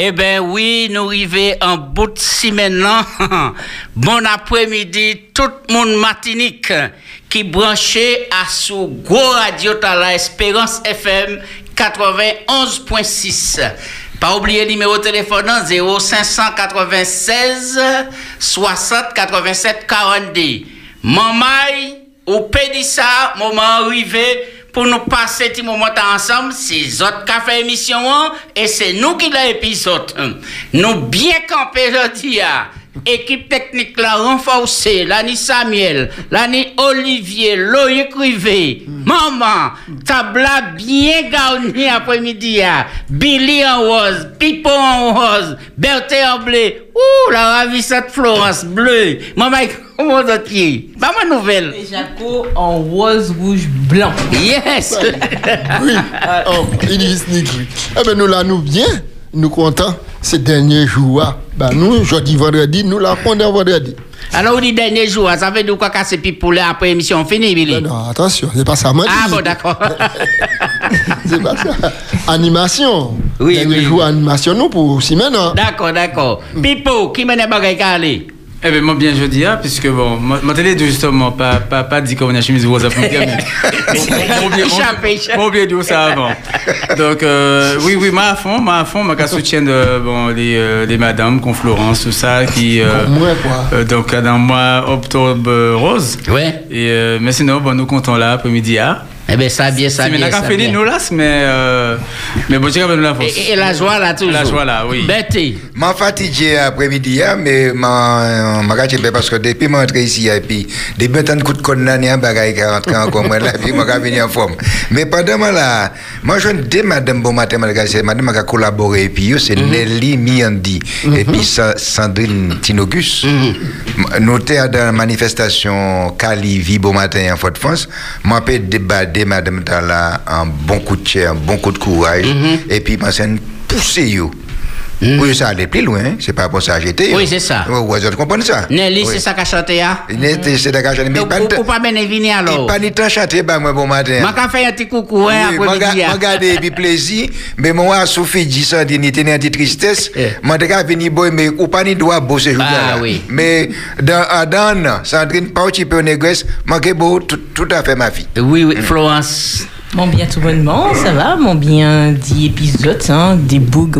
Eh ben oui, nous arrivons en bout de semaine. bon après-midi, tout le monde Martinique qui branché à sous gros radio à la Espérance FM 91.6. Pas oublier le numéro de téléphone 0596 60 87 42. Mamai ou Pédissa, moment arrivé pour nous passer petit moment ensemble. C'est autres qui fait émission et c'est nous qui l'a épisode. Nous bien campé aujourd'hui. Équipe technique la renforcée, l'année Samuel, l'année Olivier, Loïc Rivet, maman, tabla bien garni après-midi, Billy en rose, Pipo en rose, Berthe en bleu, ouh, la ravissante Florence bleue, maman, comment d'autres? Pas ma nouvelle. Et Jaco en rose, rouge, blanc. Yes! Oui. Oh, il dit sneak, oui. Eh bien, nous là, nous bien, nous contents ces derniers jours. Ah. Ben, nous, jeudi, vendredi, nous la pendant vendredi. Alors, on dit dernier jour, ça fait de quoi casser pipe pour après émission finie, Billy? Ben non, attention, c'est pas ça, moi. Ah bon, d'accord. C'est pas ça. Animation. Oui, Dernier oui. jour, animation, nous, pour six maintenant. d'accord, d'accord. Pipo, qui mène bagay aller? Eh bien, moi, bien, je dis, hein, puisque bon, ma ma télé, justement, pas, pas, pas dit qu'on a chemise rose à frontière, mais. Ça avant. Donc, euh, oui, oui, moi à fond, moi à fond, moi, qui soutient de, bon, les, euh, les madames, comme Florence, tout ça, qui. euh, moi, quoi. euh, donc, dans le mois octobre euh, rose. Ouais. Et, euh, mais sinon, bon, nous comptons là, après-midi, hein. Eh bien, ça bien, ça bien. qu'à finir, bien. nous là, mais. euh, mais bon, j'ai quand même la force. Et, et la joie là, toujours. La joie, là, oui. Betty. Je fatigué après-midi, hein, mais je suis parce que depuis que je rentré ici, et puis, depuis tant de coups de condamné, un bagage qui rentre encore, moi, là, puis je suis venu en forme. Mais pendant moi, là, moi, je dis madame bon matin, c'est madame qui a collaboré, et puis, c'est Nelly Miandi, et puis Sa- Sandrine Tinogus. Nous étions dans la manifestation Cali, Vie Bon Matin en Fort-de-France. Moi, je débattre madame là un bon coup de chair, un bon coup de courage, et puis, je suis poussé, yo. Oui, ça allait plus loin, c'est pas pour ça que j'étais. Oui, c'est ça. Oui, vous comprenez ça? Nelly, Oui. c'est ça qu'a chanté, hein? Nelly, c'est d'accord, mais Ou pas ou pas bien venir alors? pas ni temps chanter, bah, moi, bon matin. Moi, qu'a fait un petit coucou, hein, Oui, après-midi. hein. Regardez, puis plaisir, mais moi, souffrir, dit ça, dit, ni tenir de tristesse. Eh. Moi, de cas, venir boy, mais ou pas ni droit bosser jour Ah, oui. Mais, dans, à Dan, Sandrine, pas un petit peu négresse, manqué beau, tout, tout à fait ma fille. Oui, oui, Florence. Mon bien tout bonnement, ça va, mon bien dit épisode, hein, des bougs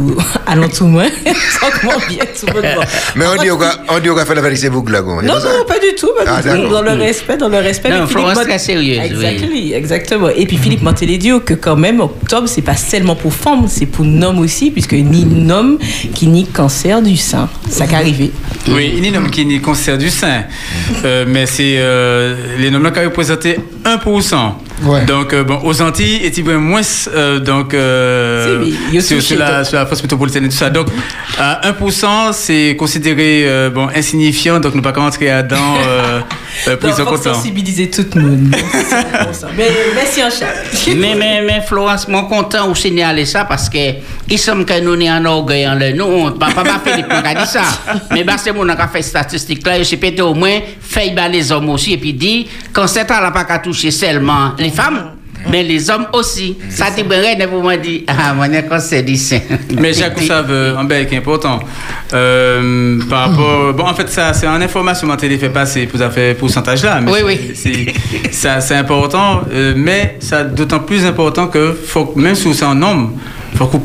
allons tout moins. Donc, mon bien tout bonnement. Mais on dit, on va- on dit, on va faire la vérité, vous, là, quoi. C'est Non, non, pas du tout, pas Ah, du tout. d'accord. Dans le respect, dans le respect. Non, Mais Florence Mont- très sérieuse, oui. Exactly, exactement. Et puis Philippe Mantelédio, que quand même, octobre, c'est pas seulement pour femmes, c'est pour hommes aussi, puisque ni homme qui ni cancer du sein. Ça qui arrivé. Oui, il y a un homme qui est cancer du sein, Euh, mais c'est euh, les noms là qui représentent 1%. Ouais. Donc, euh, bon, aux Antilles, et tu vois moins, euh, donc, euh, Si, sur, la, sur la France métropolitaine et tout ça. Donc, à 1%, c'est considéré euh, bon, insignifiant, donc ne pas rentrer là-dedans euh, euh, prise en Donc, pour compte. sensibiliser tout le monde. Mais merci en chat. mais, mais, mais Florence, moi content de signaler ça parce que il semble que nous sommes en orgueil. Nous, pas, pas Philippe qui a dit ça. Mais bah, c'est mon qui a fait statistique là, je sais peut-être au moins fait bas les hommes aussi et puis dit quand c'est à la pas qu'à toucher seulement les femmes. Mais les hommes aussi. Ça te brûle, vous m'avez dit, ah, dit ça. Mais Jacques savent un bec important. Euh, par rapport, bon, en fait, ça, c'est une information que fait passer pour ça fait pourcentage là. Mais Oui, oui. ça, c'est important, euh, mais ça d'autant plus important que faut, même si c'est un homme, faut qu'on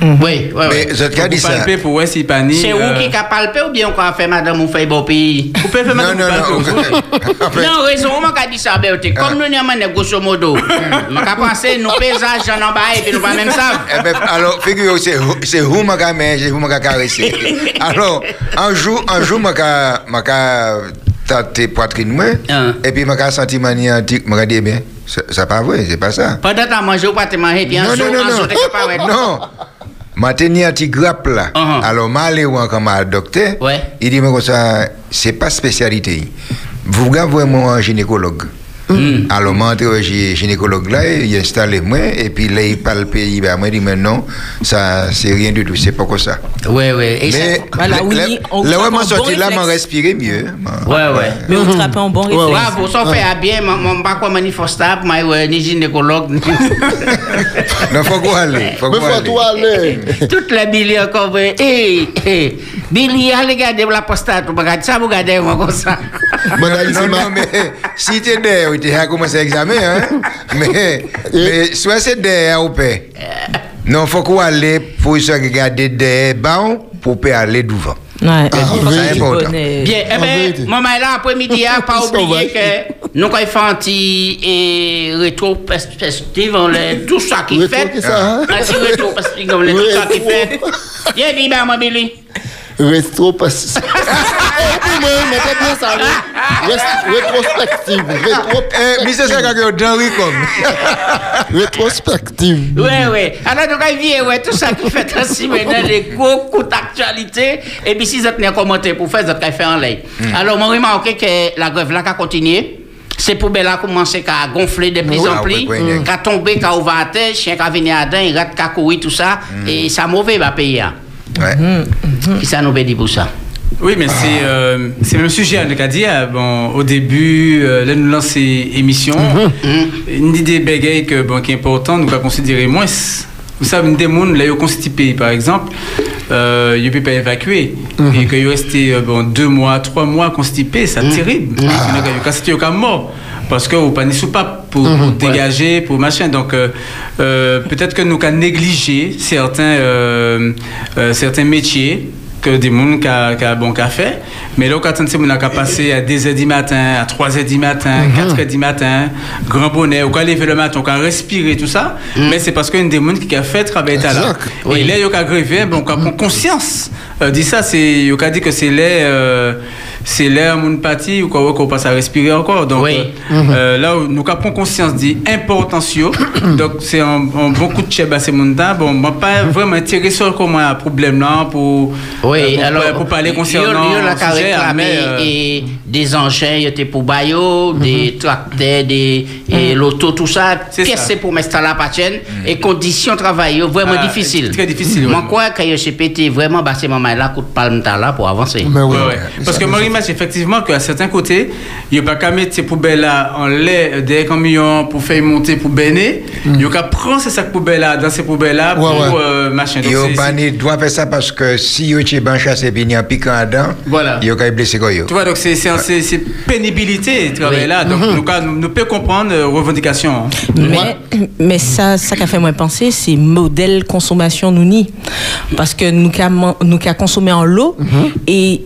palper. Oui, oui, oui. Mais, je te qu'on ça. palper pour voir pas ni. C'est euh, vous qui a palpé ou bien qu'on a fait madame ou fait beau pays? Vous pouvez faire Non, madame non, non. oui. Fait, Non, raison, moi, qui dit ça, Bertie. Comme nous n'avons pas grosso modo, moi, qui pensé, nous paysages, j'en en bas, et puis nous pas même ça. Eh ben, alors, figurez-vous, c'est c'est vous qui avez manger, vous qui avez caressé. Alors, un jour, un jour, je tâté poitrine, moi, Hein. et puis je senti manie antique, je dit, eh bien, c'est pas vrai, c'est pas ça. Pendant que manger ou pas te manger, puis un Non, jour, non, non, un jour, non. t'es capable de- Non. Tenu un petit grappe là. Uh-huh. Alors, je allé voir comme un docteur. Ouais. Il dit, mais comme ça, c'est pas spécialité. Vous regardez vraiment un gynécologue. Alors, moi, chez gynécologue là, il a installé moi, et puis là, il parle pays, ben, moi, il dit, mais non, ça, c'est rien du tout, c'est pas comme ça. Ouais, ouais. Et Mais, Voilà, là, oui, là, ouais, sorti là, m'a réflexe. respiré mieux. ça- ouais, ouais. Mais on trappe un bon réflexe. Bravo, ça fait à bien, mon- pas quoi manifestable, moi, ouais, ni gynécologue, ni- Non, faut quoi aller, faut Mais quoi faut aller. toute la Billy encore, ouais. hey, hey, Billy, allez regarder la postate, vous regardez ça, vous regardez moi comme ça. Non, non, mais si tu es as commencé l'examen, hein. Mais, mais soit c'est derrière ou pas? Non, faut qu'on aller pour se regarder derrière, bon, pour pas aller devant. Ouais. Ah, que tu important. Bien, eh En vérité. ben, maman, là, après-midi, hein, pas oublier que nous, il fait un petit et rétro-perspective, on les- tout ça qui fait. hein? Un petit rétro-perspective, on les- tout ça qui fait. Viens, dis, ben, Billy. Rétro parce oui, mais c'est bien ça. oui. Rétrospective. Rétro- Eh. Rétrospective. Ouais, ouais. Alors, donc, il vient, ouais, tout ça qui fait ainsi maintenant, les gros coups d'actualité. Et puis, si vous avez un commentaire pour faire, vous avez fait en ligne. Alors, moi, remarqué que la grève là, a continué. Ces poubelles là commencé à gonfler de plus en Ah, plus, oui, oui, oui. qu'à tomber, qu'à ouvrir la tête, chien qui venu à dedans, il rate qu'à courir, tout ça. Et ça mauvais, va payer. hein. Ouais. Qui ça nous dire pour ça? Oui, mais c'est euh, c'est même sujet, on a dit. hein. Bon, au début, euh, là, nous lançons émission. Une idée bégay que, bon, qui est importante, nous va considérer moins. Vous savez, une des gens, là, ils sont constipés, par exemple, euh, ils ne peuvent pas évacuer. Et qu'ils restent euh, bon, deux mois, trois mois constipés, c'est terrible. C'était au cas mort. Parce que vous pas ni soupape pour, pour dégager, pour machin. Donc, euh, euh, peut-être que nous avons négligé certains, euh, certains métiers que des gens qui bon fait. Mais là, quand on a passé à 2h du matin, à 3h du matin, 4h du matin, grand bonnet, ou quand lever le matin, on a respiré, tout ça. Mais c'est parce qu'une des gens qui a fait travailler là. Et là, il a grévé, bon, on a pris conscience. Euh, dit ça, c'est, il a dit que c'est euh, c'est l'air mon parti ou quoi, qu'on passe à respirer encore. Donc, Oui. euh, euh, là, où nous avons conscience de l'importance. yo. Donc, c'est un, un bon coup de chèque à ce monde-là. Bon, moi, pas vraiment intéressé sur comment un problème là pour, Oui, euh, pour, alors. pour parler yo- concernant. yo la le ka sujet, réclamé mais, euh, et des engins, il était pour bayo, des tracteurs, des et l'auto, tout ça. Ça. c'est pour mettre la patienne et conditions de travail yo, vraiment Ah, difficiles. très difficile, Moi, quoi, quand je pété vraiment, bah, c'est maman là, coup de palme là pour avancer. Mais oui. Ouais, ouais. Parce que moi, effectivement qu'à certains côtés, il n'y a pas qu'à mettre ces poubelles-là en lait des camions pour faire monter pour béner. Il n'y a qu'à prendre ces sacs poubelles-là dans ces poubelles-là Ouais, pour ouais. euh, machin. Donc, Yo c'est- pas ni doit faire ça parce que si yo tu ban chasse et en piquant dedans, Voilà. yo kay blessé quoi yo. Tu vois, donc c'est c'est- c'est- c'est pénibilité, ce travail-là. Donc, nous, cas, nous, nous pouvons comprendre euh, revendication. hein. Mais, mais ça, ça qui a fait moins penser, c'est modèle consommation nous ni. Parce que nous qu'a nous qu'a consommé en l'eau et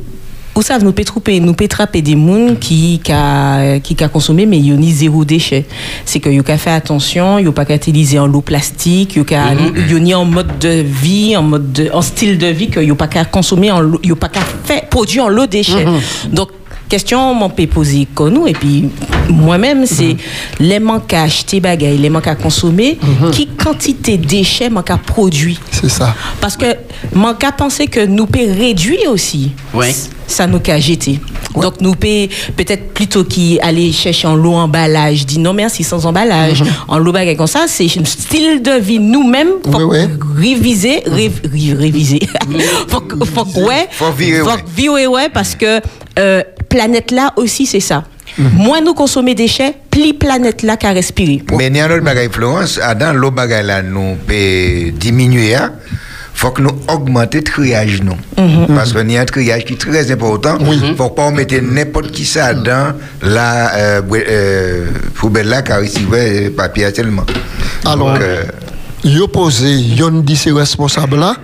vous savez, nous peut trouver, nous peut trapper des gens qui qu'a qui qu'a consommé mais ils ont zéro déchet. C'est que ils fait attention, ils pas qu'à utiliser en l'eau plastique, ils ils ont ni en mode de vie, en mode de, en style de vie que ils pas qu'à consommer en ils pas qu'à faire produire en l'eau déchet. Donc question m'en peut poser comme nous et puis moi-même c'est les manques à acheter bagaille les manques à consommer qui quantité de déchets manque à produire. C'est ça. parce que manque à penser que nous peut réduire aussi Ouais. ça nous qu'a jeter. Donc nous peut peut-être plutôt qui aller chercher en l'eau emballage dit non merci sans emballage en l'eau bagaille comme ça c'est un style de vie nous-mêmes. Faut Oui, oui. réviser ré- ré- réviser faut que- faut ouais. Faut virer, faut ouais. que virer, ouais parce que euh, planète là aussi c'est ça moins nous consommer déchets plus planète là qu'à respirer Mais il y a un autre bagage Florence, dans l'autre bagage là nous peut diminuer hein. faut que nous augmenter le triage nous. Parce qu'il y a un triage qui est très important. Il faut pas mettre n'importe qui ça dans la euh, euh, poubelle là car ici ouais, papier tellement. Alors, Donc, euh, posé, yon dit ces responsables là,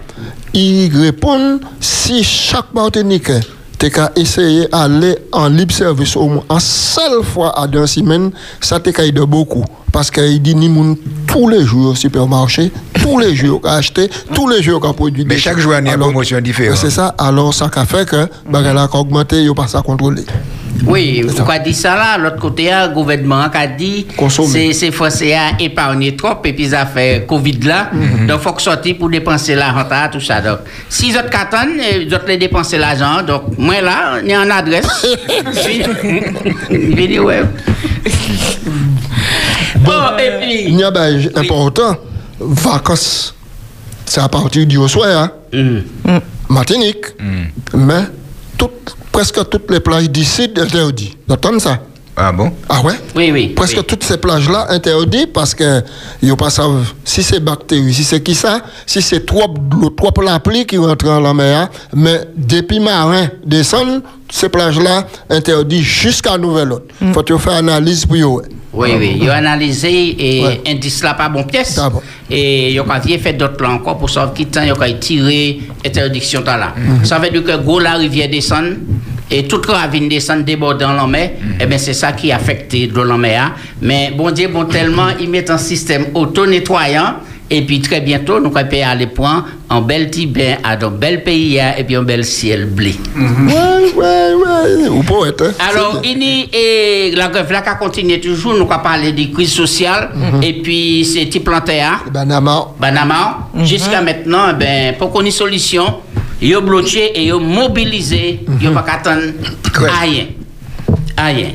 ils répondent si chaque Martiniquais t'es qu'à essayer d'aller en libre service au moins en seule fois à deux semaines, ça qu'à aider beaucoup. Parce qu'il dit ni moun tous les jours au supermarché, tous les jours à acheter, tous les jours à produire. Mais chaque jour, il y a une promotion différente. C'est ça, alors ça a fait que, bah, a augmenté, il pas ça contrôler. Oui, vous avez dit ça là, l'autre côté, le gouvernement a dit c'est c'est forcé à épargner trop et puis ça fait Covid là. Donc il faut que sortir pour dépenser l'argent, tout ça. Donc si vous êtes attendent, vous les dépenser l'argent. Donc moi là, y a une adresse. Ouais. Bon, et puis. Il y a ben, important, vacances, c'est à partir du soir, hein? Hum. Martinique. Mais presque toutes les plages d'ici interdites. Vous entendez ça? Ah bon? Ah ouais? Oui, oui. Presque oui. toutes ces plages-là interdites parce que ils pas savent si c'est bactéries, si c'est qui ça, si c'est trop de l'eau, trop la pluie qui rentre dans la mer. Mais depuis marin descendent, ces plages-là interdites jusqu'à nouvel ordre. Faut que faire analyse pour eux. Oui, oui. Ils ont analysé et Ouais. indice là pas bon pièce. Ah bon. Et ils ont fait d'autres là encore pour savoir qui temps ils ont tiré interdiction là. Mhm. Ça veut dire que gros la rivière descend et toute ravine descend débordant la mer. Mhm. Eh bien, c'est ça qui a affecté de la mer. Mais bon Dieu, bon tellement, ils mettent un système auto-nettoyant. Et puis très bientôt, nous allons aller point en bel Tibet, à un bel pays hein, et puis un bel ciel bleu. Ouais, ouais, ouais. Ou poète, hein? Alors, il y et la grève là qui continue toujours, nous allons parler des crises sociales, et puis c'est type plantaire, Ben, Nama, Banama, jusqu'à maintenant, eh ben, pour qu'on ait solution, ils ont bloqué et ils ont mobilisé, ils n'ont pas qu'à attendre Ouais. rien. Rien.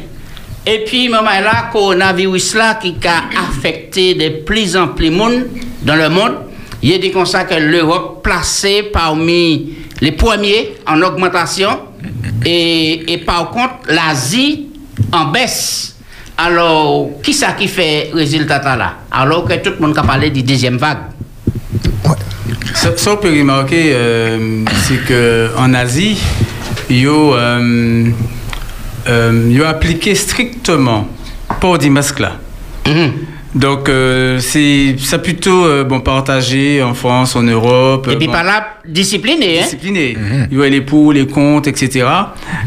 Et puis, maman, là, coronavirus là qui a affecté de plus en plus de monde dans le monde, il est dit comme ça que l'Europe placée parmi les premiers en augmentation et, et par contre l'Asie en baisse. Alors, qui ça qui fait résultat là? Alors que tout le monde a parlé de deuxième vague. Ça, ça, on peut remarquer, euh, c'est qu'en Asie, ils ont, euh, euh, ils ont appliqué strictement port des masques là. Mhm. Donc, euh, c'est ça plutôt euh, bon, partagé en France, en Europe. Et puis bon, par là, discipliné, hein? discipliné. Il y a les pour, les contre, etc.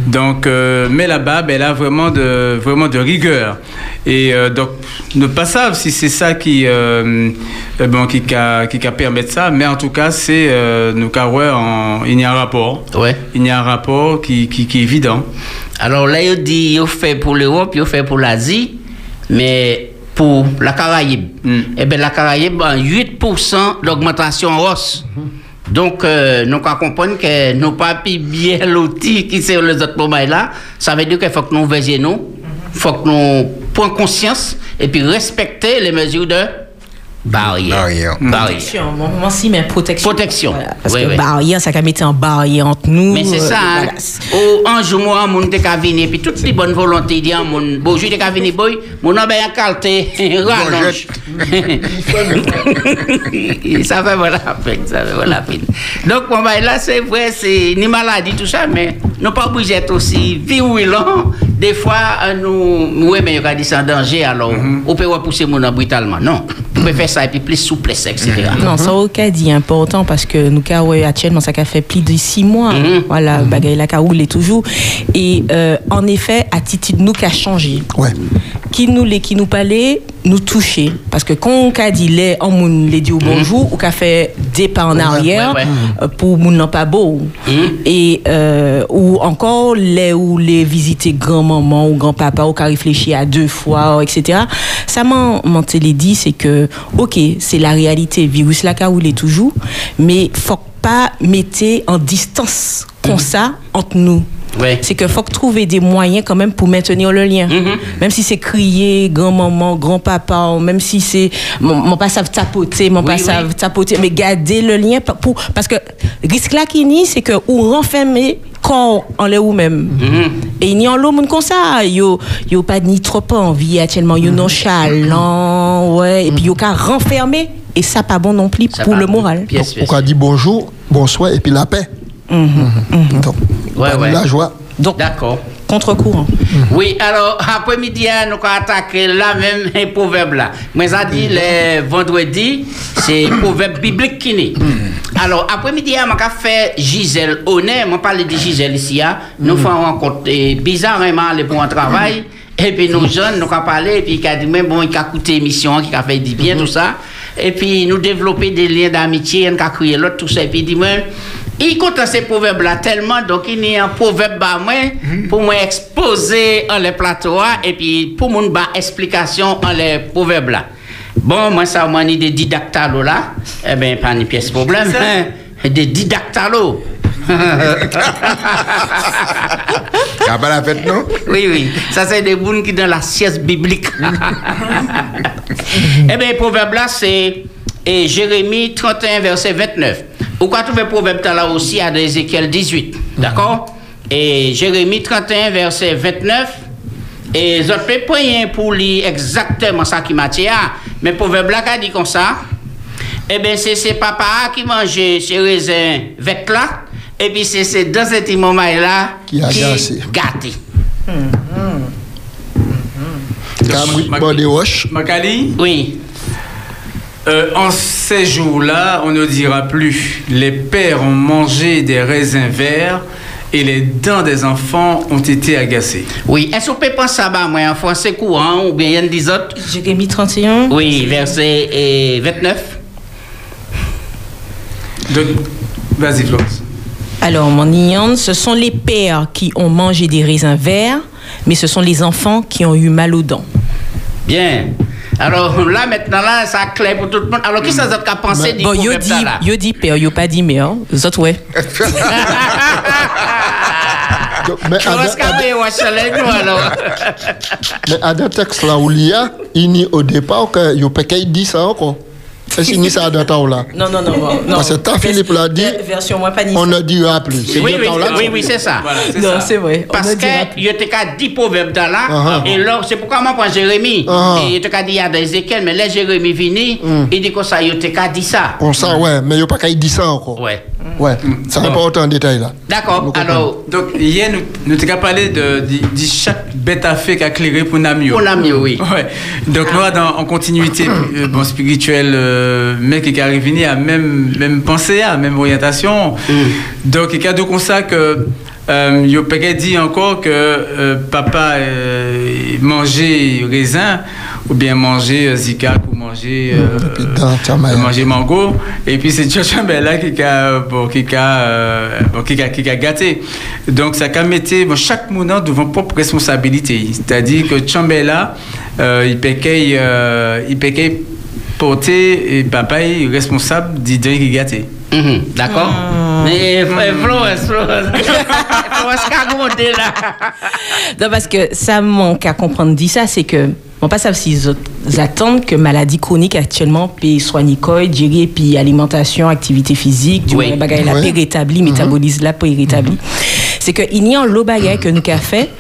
Donc, euh, mais là-bas, ben, là, vraiment de, vraiment de rigueur. Et euh, donc, ne pas savoir si c'est ça qui, euh, euh, bon, qui, ca- qui, ca permettre ça, mais en tout cas, c'est, euh, nous, en- il y a un rapport. Ouais. Il y a un rapport qui, qui, qui est évident. Alors là, il dit, il fait pour l'Europe, il fait pour l'Asie, mais pour la Caraïbe, Mm. eh bien, la Caraïbe, ben, 8% d'augmentation en hausse. Donc, euh, nous comprendre que nos papis bien lotis qui sont les autres moments là, ça veut dire qu'il faut que nous veillions il faut que nous prenions conscience et puis respecter les mesures de barrière. Barrière. Barrière. Protection, moi, moi aussi, mais protection. Protection. Voilà, parce Oui, que oui. barrière, ça a mis en barrière entre nous. Mais c'est euh, ça, hein. voilà. Au un jour, moi, mon te vini, puis toutes les bonnes volontés, dit, mon beau te ka vini, boy, mon a bien calté, rallonge. ça fait voilà, peine, ça fait voilà, peine. Donc, bon, ben, là, c'est vrai, c'est ni maladie, tout ça, mais nous pas obligés d'être aussi virulents. Des fois, euh, nous, oui, mais il y a c'est en danger, alors, on peut repousser mon homme brutalement. Non, on peut faire ça, et puis plus souplesse, etc. Non, ça au cas dit important parce que nous ouais, actuellement ça a fait plus de six mois. Mhm. Voilà, bagaille la ka roule toujours. Et euh, en effet, attitude nous a changé. ouais. Qui nous les qui nous parlait, nous toucher. Parce que quand on a dit les moun les dit au bonjour ou qu'a fait des pas en arrière ouais, ouais. euh, pour non pas beau. Mhm. et euh, ou encore les ou les visiter grand-maman ou grand-papa ou qu'a réfléchi à deux fois etc. Ça l'ai dit c'est que OK, c'est la réalité. Virus là qu'a roulé toujours mais faut pas mettre en distance comme ça entre nous Ouais. c'est que faut que trouver des moyens quand même pour maintenir le lien. Même si c'est crier, grand-maman, grand-papa, ou même si c'est mon, pas savent tapoter, mon Oui, pas oui. savent tapoter, mais garder le lien pour parce que risque là qui ni c'est que ou renfermer corps en l'air ou même. Et il y a l'eau monde comme ça, yo yo pas ni trop envie actuellement, yo nonchalant, ouais, et puis yo qu'à renfermer et ça pas bon non plus Ça pour le moral. pièce. On a dit bonjour, bonsoir et puis la paix. Mhm. Donc, Ouais, de ouais. la joie. Donc D'accord. contre-courant. Oui, alors, après-midi, hein, nous allons attaquer la même proverbe là. Moi, ça dit, le vendredi, c'est proverbe biblique qui n'est. Alors, après-midi, hein, je vais faire Gisèle honnête. Je parle de Gisèle ici. hein. Nous faisons une rencontre eh, bizarrement aller pour un travail. Et puis, nous jeunes, nous allons parler. Et puis, il a dit, mais bon, il a écouté l'émission, qui a fait du bien, tout ça. Et puis, nous développer des liens d'amitié, on a crié l'autre, tout ça. Et puis, il dit, mais, il compte ces proverbes-là tellement, donc il y a un proverbe à moi pour moi exposer en les plateaux et puis pour mon explication en les proverbes là. Bon, moi ça m'a dit des didactalo là, eh ben pas une pièce problème, hein, des didactalo. T'as pas la fête, non? Oui, oui. Ça, c'est des bounes qui dans la sieste biblique. eh bien, le proverbe là, c'est et Jérémie 31, verset 29. Ou quoi trouver proverbe là aussi à Ézéchiel 18, d'accord mhm. Et Jérémie 31 verset 29 et je peux pas rien pour lire exactement ça qui m'a mais proverbe là qui dit comme ça eh bien, c'est ses papa qui mangeait ses raisins avec là, et puis c'est ces deux petits moments là qui, a qui gâté. Mmh. Mmh. Mmh. Macali? Oui. Euh, en ces jours-là, on ne dira plus les pères ont mangé des raisins verts et les dents des enfants ont été agacées. Oui. Est-ce qu'on peut penser à ça, moi, en français courant, ou bien il y autres Jérémie 31. Oui, verset eh, 29. Donc, vas-y, Florence. Alors, mon Ian, ce sont les pères qui ont mangé des raisins verts, mais ce sont les enfants qui ont eu mal aux dents. Bien. Alors là, maintenant, là, ça clair pour tout le monde. Alors, qui ça vous a pensé du Bon, yo dit, yo dit père, yo pas dit mère. Vous autres, ouais. Mais à- mais des textes là où il y a, il n'y au départ que yo qu'il dit ça encore. Qu'il dit ça dans temps là Non, non, non. non. Parce que tant Philippe l'a dit, Ver- Version moi pas On ne dira plus. C'est Oui, oui, oui, oui, c'est ça. Voilà, c'est Non, ça. c'est vrai. Parce que il était qu'à 10 proverbes dans là, Ah, et là, c'est pourquoi moi prends Jérémie. Ah. Et il était qu'à dire à Ézéchiel, mais là, Jérémie vini, il dit que ça, il était qu'à dire ça. On sait, ouais, mais il n'y a pas qu'il dit ça encore. Ouais. Ouais, ça n'est pas autant de détails là. D'accord, Nous alors, Donc, hier, nous, nous t'avons parlé de, de, de chaque bête à fait qu'a clairé pour Namio. pour l'ami, oui. Ouais. Donc, nous, dans, en continuité euh, bon, spirituelle, euh, mec qui arrive venu à même, même pensée, à même orientation. Donc, il y a de comme ça que. Euh, yo peut encore que euh, papa euh, mangeait raisin ou bien manger euh, zika ou manger euh, euh, manger mango. Et puis c'est Tchotcha là qui a bon, qui a euh, bon, qui a, qui a gâté. Donc ça a bon, chaque monde devant propre responsabilité. C'est-à-dire que Chambella euh, il peut qu'il, euh, il peut qu'il porter et papa est responsable d'idée qui gâté. Mhm, D'accord. Mais euh, Florence, Florence, Florence, qu'a monté là? Non, parce que ça manque à comprendre. Dit ça, c'est que on pas savent s'ils ils attendent que maladie chronique actuellement puis soigner quoi, dirait puis alimentation, activité physique, du Oui. bagaille la Oui. paix rétablie, métabolisme la paix rétablie. C'est que il y a un lot bagaille que nous qu'a fait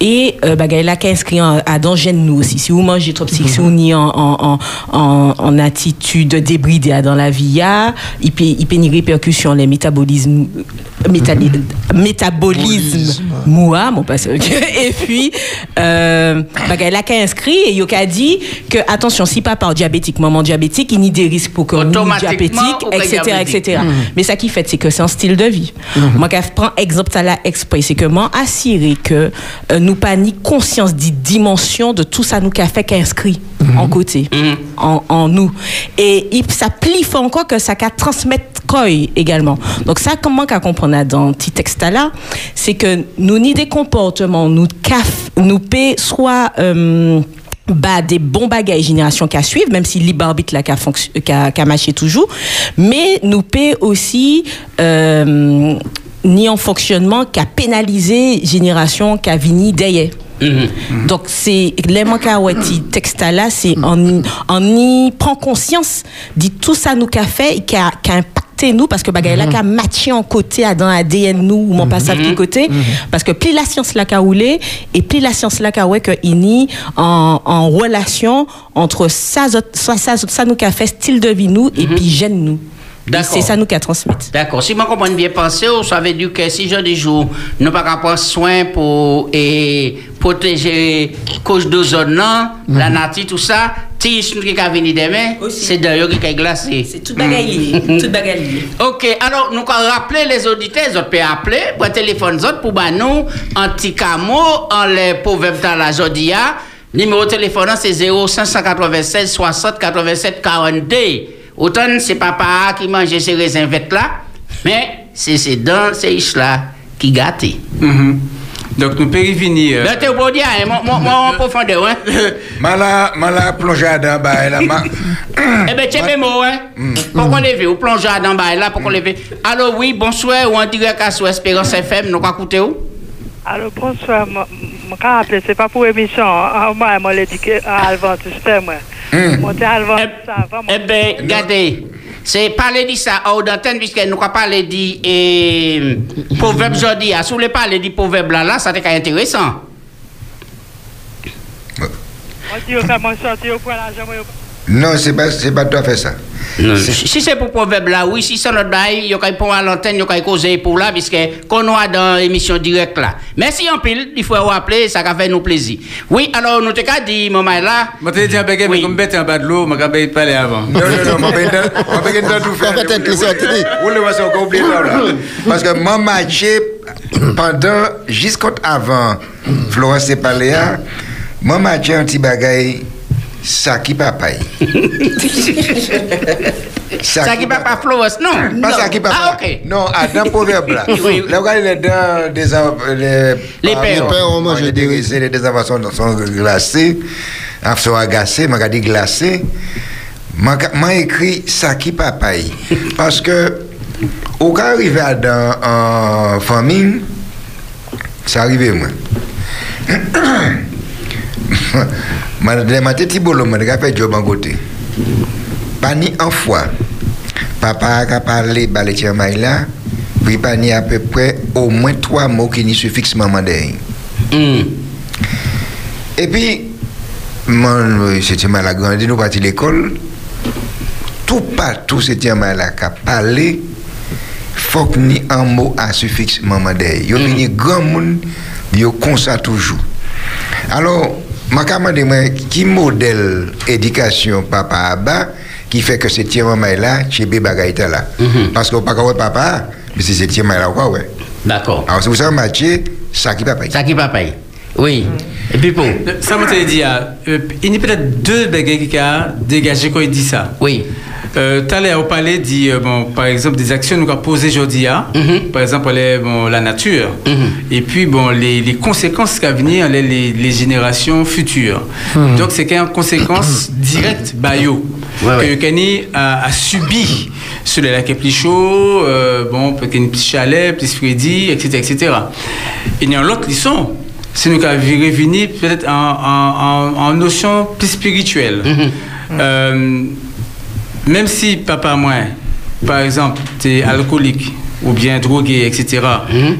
et euh, bagaille là qui inscrit en- à dans gène nous aussi. Si vous mangez trop si vous n'y en, en, en, en, en attitude débridée à dans la vie, ya, il peut il peut une répercussion les métabolismes métali- métabolisme. Moi mon passeur et puis euh, a inscrit et il a dit que attention si pas par diabétique maman diabétique il y a des risques pour que diabétique. etc etc mais ça qui fait c'est que c'est un style de vie. Moi quand je prends exemple ça là exprès c'est que moi assurer que euh, nous pas ni conscience des dimensions de tout ça nous qu'a fait qu'inscrit en côté en, en nous. Et il, ça plie fort encore que ça qu'a transmettre quoi également. Donc ça comment qu'à comprendre là dans petit texte là c'est que nous ni des comportements nous caf, nous paie soit euh, bah, des bons bagages génération qui suivent, même si libre arbitre là qui a, qui a, qui a marché toujours, mais nous paie aussi euh, ni en fonctionnement qui a pénalisé génération qui a vini derrière. Donc c'est l'élément ti texte là c'est en en y prend conscience dit tout ça nous qu'a fait et qui a, qui a impacté nous parce que bagay là qu'a en côté à dans ADN nous ou mon passage de côté. Parce que plus la science là qu'a roulé et plus la science là qu'a ouais que ini en, en relation entre ça ça ça, ça nous fait style de vie nous et puis gène nous. C'est ça nous qu'a transmis D'accord. Si je comprends bien pensé, ça veut dire que si je dis jour, nous pas qu'à prendre soin pour et, protéger cause de zone, non, la nature, tout ça, si nous qui venir demain, Aussi. c'est d'ailleurs qui est glacé. c'est tout bagaille tout bagaille Ok, alors nous allons rappeler les auditeurs, autres peuvent appeler, pour téléphone autres pour bah, nous, un petit camo, en les dans la jodia. Numéro de téléphone c'est 0596 60 87 42. Autant c'est papa qui mange ses raisins vêtements là, mais c'est c'est dans ces là qui gâtent. Mhm. Donc nous pouvons venir. Là, t'es au bon dire, hein, moi, moi, moi, en profondeur, hein. Mala, mala plongé dans bas là. ma- Eh ben, tiens, mes mots, hein. Pour qu'on lève, ou plonge dans bas là, pour qu'on lève. Alors, oui, bonsoir, ou en direct à sous Espérance FM, nous, quoi écouter où? Alors, bonsoir. Je me rappelle, c'est pas pour émission. hein. Moi, moi, l'ai dit que à Adventiste, moi. Moi, t'es Adventiste avant. moi. Eh ben, regardez, c'est parler de ça hors d'antenne, puisque nous avons parlé de eh, proverbe aujourd'hui. Si vous voulez parler du proverbe là, là, ça c'est intéressant. Moi, dis, quand moi, sorti au point l'argent, moi, Non, c'est pas, c'est pas tout à fait ça. Si si c'est pour proverbe là, oui, si c'est notre bail, il y a pour à l'antenne, il y a causer pour là, puisque qu'on a dans l'émission directe là. Merci en pile, il faut rappeler, ça va faire nous plaisir. Oui, alors, nous t'ai dit, maman là? Je te dis un bagage, mais comme bête en bas de l'eau, je ne pas aller avant. Non, non, non, je vais pas tout faire. Vous le voyez encore oublié là. Parce que moi, matché pendant, jusqu'avant Florence et Paléa, moi, matché un petit bagaille, ça qui papaye. Ça qui va pas Florence, non? Pas Non. ça qui. Ah, ok. Non, à dans le proverbe là. Oui. Là, regardez les dents des les, Les pères. Les pères ont mangé des dérisés, les enfants sont, sont glacés, en sont agacés, m'a dit glacés. M'a m'a écrit ça qui. Parce que, au cas arrivé à dans en famille, ça arrivé moi. Madame m'a dit bolo m'a fait job en côté. Pas ni en fois. Papa a parlé les tiens là, puis pas ni à peu près au moins trois mots qui suffixe maman. Hum. Et puis, c'était mal à grandi, nous partis l'école. Tout partout, c'était mal à parler. Faut que ni un mot à suffixe maman derrière. Yo vini grand monde, ça toujours. Alors, ma demandé moi qui modèle éducation papa a bas qui fait que cette maman là, chez bébé bagaïta là. Parce qu'on pas papa, mais c'est cette maman là quoi ouais. D'accord. Alors si vous savez matcher, ça qui papa. Ça qui payer. Oui. Et puis pour. Ça dit, ah, euh, il y a peut-être deux bagages qui ont dégagé quand il dit ça. Oui. Euh, l'heure, on parlait, dit, euh, bon, par exemple, des actions que nous avons posées aujourd'hui. hein. Mhm. Par exemple, les, bon, la nature. Mhm. Et puis, bon, les, les conséquences qu'à venir, les, les, les générations futures. Donc, c'est une conséquence directe, bayo, Ouais, ouais. que Kenny a, a subi sur les lacs plus chauds, euh, bon, peut-être un petit chalet, petit Freddy, etc., etc. Il y a une autre leçon. C'est nous qui avons revenir peut-être en, en, en, en notion plus spirituelle. Euh, même si papa moi, par exemple, tu es alcoolique ou bien drogué, etc.,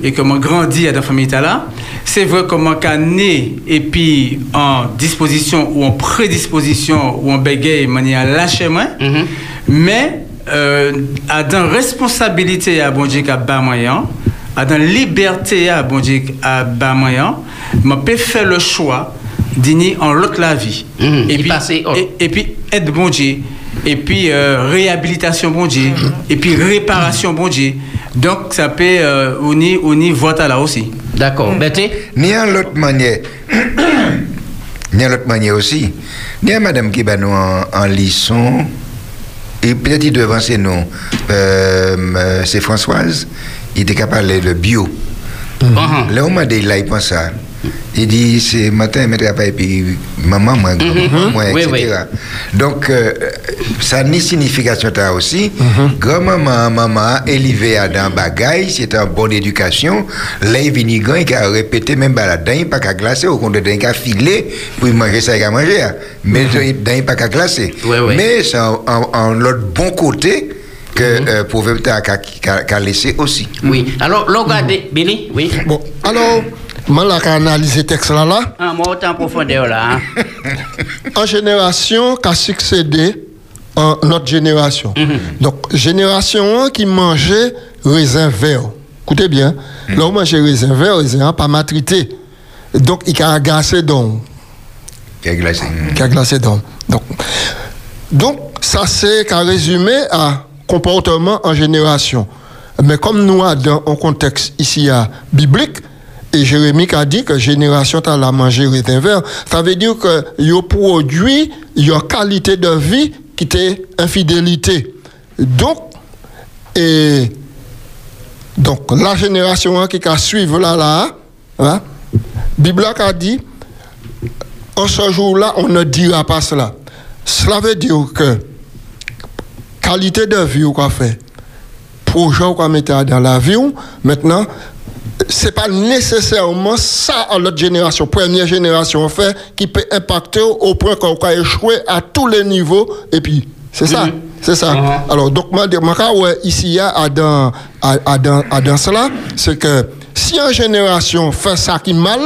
et comment grandit à ta famille là, c'est vrai comment qu'à né et puis en disposition ou en prédisposition ou en bégaye, manière lâcher moi, mais euh, à dans responsabilité à bon Dieu qu'à bas moyen, à dans liberté à bon Dieu à bas moyen, je peux faire le choix d'y en l'autre la vie. Mhm, et, y puis, et, et puis aide bon Dieu, et puis euh, réhabilitation bon Dieu, et puis réparation bon Dieu. Donc ça peut euh, on y on y vote là aussi. D'accord. Betty? Ni en l'autre manière, ni en l'autre manière aussi, ni à madame qui bat nous en, en leçon, et peut-être il devant c'est nous, euh, euh, c'est Françoise, il était capable de parler de bio. Mhm. Là, on m'a dit, là, il pense ça. Il dit, c'est matin, il pas, et puis maman, moi, grand-maman, moi, Oui, etc. oui. Donc, euh, ça a ni signification, ça aussi. Grand-maman, maman, élevé à dans bagaille, c'est en bonne éducation. Là, il vient, il a répété, même baladin, il pas qu'à glacer, au compte d'un qu'à filer, pour manger ça, il a manger. hein. Mais d'un pas qu'à glacer. Oui, oui. Mais c'est en, en- en l'autre bon côté que euh, proverbe a qu'à- qu'à laisser aussi. Oui. Alors, là, regardez, Billy? Oui. Bon, alors, moi, là, qu'à analyser texte là, là, Ah, moi, autant en profondeur là. hein. en génération qui a succédé en notre génération. Donc, génération un qui mangeait raisin vert. Écoutez bien, là, on mangeait raisin vert, raisin pas matrité. Donc, il a agacé donc. Qui a glacé. qui a glacé. Donc, donc, ça c'est qu'un résumé à comportement en génération. Mais comme nous dans un contexte ici à biblique, et Jérémie a dit que génération t'as la manger raisin vert, ça veut dire que yo produit une qualité de vie qui était infidélité. Donc, donc la génération qui a suivre là là, hein, Bible a dit, en ce jour-là, on ne dira pas cela. Cela veut dire que qualité de vie qu'on fait, projet qu'on mettre dans la vie, maintenant, c'est pas nécessairement ça à l'autre génération, première génération fait, qui peut impacter au point qu'on va échouer à tous les niveaux. Et puis, c'est ça. C'est ça. Alors, donc, moi, ici, il y a à dans, à, à dans, à dans cela, c'est que si une génération fait ça qui est mal,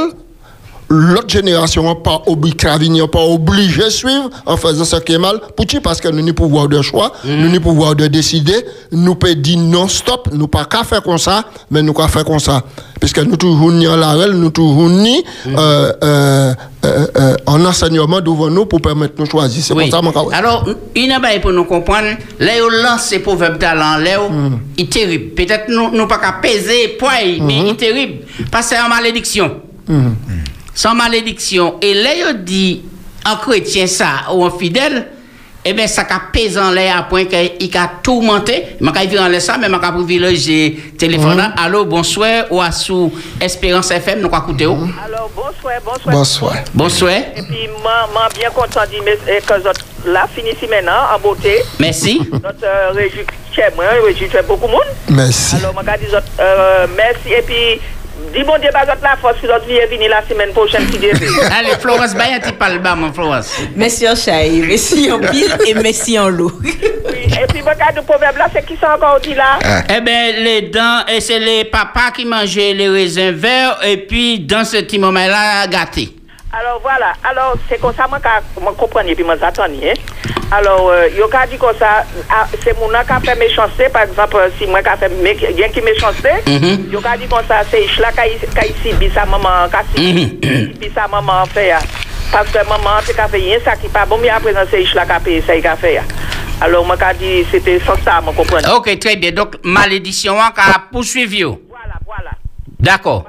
l'autre génération n'est pas obligé pas obligé de suivre en faisant ce qui est mal. Pourquoi Parce que nous avons le pouvoir de choix, nous avons le pouvoir de décider. Nous pouvons dire non, stop, nous pas qu'à faire comme ça, mais nous qu'à faire comme ça. Puisque nous toujours ni en la règle, nous toujours ni euh, euh, euh, euh, en enseignement devant nous pour permettre de nous choisir. C'est Oui. pour ça mon cas, ouais. Alors, il y a pas pour nous comprendre, là, on lance ces proverbes talent, là, Mm. il est terrible. Peut-être nous nous pas qu'à peser poids, Mm-hmm. mais il est terrible. Parce que c'est en malédiction. Sans malédiction. Et là, il dit, en chrétien ça, ou en fidèle, eh bien, ça a pesé en l'air à point qu'il a tourmenté. Je vais vivre en l'air ça, mais je vais privilégier téléphone. là. Allô, bonsoir, ou à sous Espérance FM, nous allons écouter. où? Alors, bonsoir, bonsoir. Bonsoir. Bonsoir. Et puis, moi, bien content de dire mais, eh, que vous là, finissez maintenant, en beauté. Merci. Notre euh, réjouit, chez moi, beaucoup de monde. Merci. Alors, je dis, euh, merci. Et puis, dis bon Dieu, êtes la force, vous êtes venir la semaine prochaine, si Dieu veut. Allez, Florence, bah, un petit parle bas, mon Florence. Merci en chai, merci en pile et merci en loup. Oui, et puis, votre cas de proverbe là, c'est qui sont encore dit là? Eh bien, les dents, et c'est les papas qui mangeaient les raisins verts, et puis dans ce petit moment-là, gâtés. Alors voilà, alors c'est comme ça moi je comprends et puis moi j'attends hein. Alors euh, yo ka dit comme ça c'est mon qui a fait méchanceté par exemple si moi qui a fait bien qui méchanceté, Mhm. yo ka dit comme ça c'est Ishla qui ici bi sa maman qui Mhm. bi sa maman fait. Parce que maman te ka fait ça qui pas bon mais présent c'est Ishla qui a payé ça il a fait. Alors moi ka dit c'était sans ça moi comprendre. Ok, très bien. Donc, malédiction, on va poursuivre. yo. Voilà, voilà. D'accord.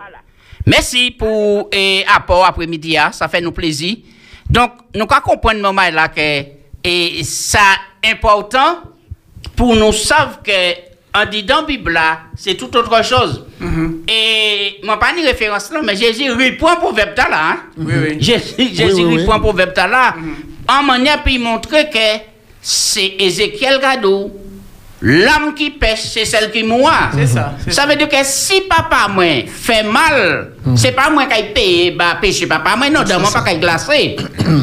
Merci pour et, apport après-midi, hein. ça fait nous plaisir. Donc, nous qu'à comprendre moment là que et ça important pour nous savoir que en la Bible c'est tout autre chose. Et moi pas ni référence là, mais Jésus répond pour verbe là. Hein? Oui, oui. Jésus, oui, Jésus oui. répond pour verbe là. En manière puis montrer que c'est Ézéchiel Gado. L'âme qui pêche, c'est celle qui mourra. C'est ça, veut dire que si papa moi fait mal, c'est pas moi qui paye bah péché papa moi non, moi pas qui glacé.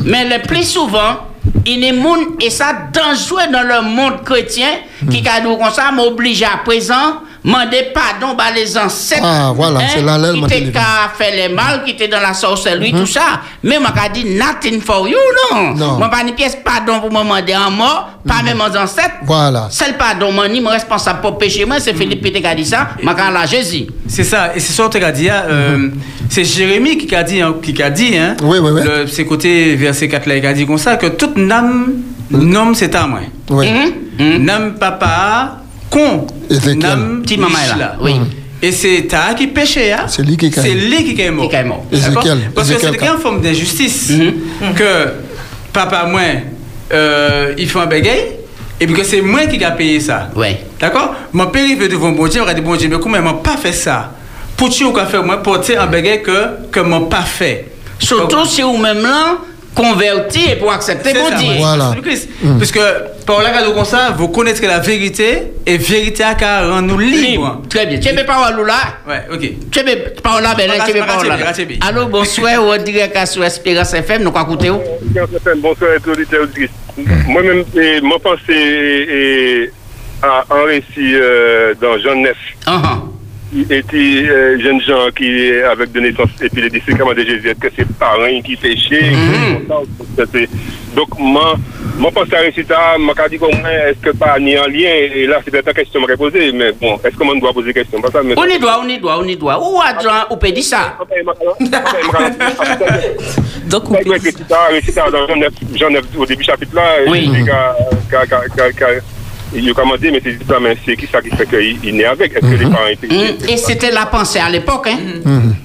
Mais le plus souvent, il y a des gens, et ça dangereux dans le monde chrétien qui a dit comme ça m'oblige à présent demander pardon bah les ancêtres Ah, voilà, c'est là, là, qui le qu'a fait les mal qui étaient dans la sorcellerie tout ça mais moi qu'a dit nothing for you non? Non. moi pas ni pièce pardon pour me demander en mort pas même aux ancêtres Voilà. seul pardon moi ni mon responsable pour péché moi c'est Philippe Pété qui a dit ça moi quand la Jésus C'est ça, et c'est ça que tu as dit. hein, euh, C'est Jérémie qui a dit, hein, qui a dit hein, Oui, oui, oui. le- c'est côté verset 4 là, il a dit comme ça, que toute nam, nom c'est à moi. Oui. Mhm. Nam papa, con, nam est là, oui. Et c'est ta qui péché, hein? C'est lui qui est C'est lui qui est mort. Qui est mort. D'accord? Ézéchiel, Parce que c'est une forme d'injustice Mhm. que papa, moi, euh, il fait un bégay, et puis que c'est moi qui a payé ça. Ouais. D'accord? Mon père, il veut devant bon Dieu, il va dire, bon Dieu, mais comment il m'a pas fait ça? Pour tu ou fait moi porter un bagage que, que m'a pas fait. Surtout si vous même là converti et pour accepter bon Dieu. Voilà. Christ. Parce que, par là, comme ça, vous connaîtrez la vérité, et vérité a qu'à rendre nous libres. Libre. Très bien. Tu pas là? Ouais, ok. Tu peux pas là, là, tu peux pas là. Allô, bonsoir, ou direct à sur Espérance FM, nous écouter où? Bonsoir tous les auditrices. Moi-même, et, moi pense et, et, à un récit euh, dans Jean 9. Ah, ah. Il était euh, jeune gens qui, avec de naissance, et puis les disciples de Jésus, que c'est parents qui péchaient Donc, moi, moi pense à moi, quand dit est-ce que pas ni en lien, et là, c'est peut-être une question que je poser, mais bon, est-ce que moi, je dois poser question mais... On y doit, on y doit, on y doit. Où Adjan, ou peut dire ça? Donc, Ça, il doit être récité, récité dans Jean 9, Jean 9, au début chapitre là, Oui. Il il a commandé, mais c'est ça, mais c'est qui ça qui fait qu'il il naît avec? Est-ce que les parents étaient. Hum, Et c'était la pensée à l'époque, hein?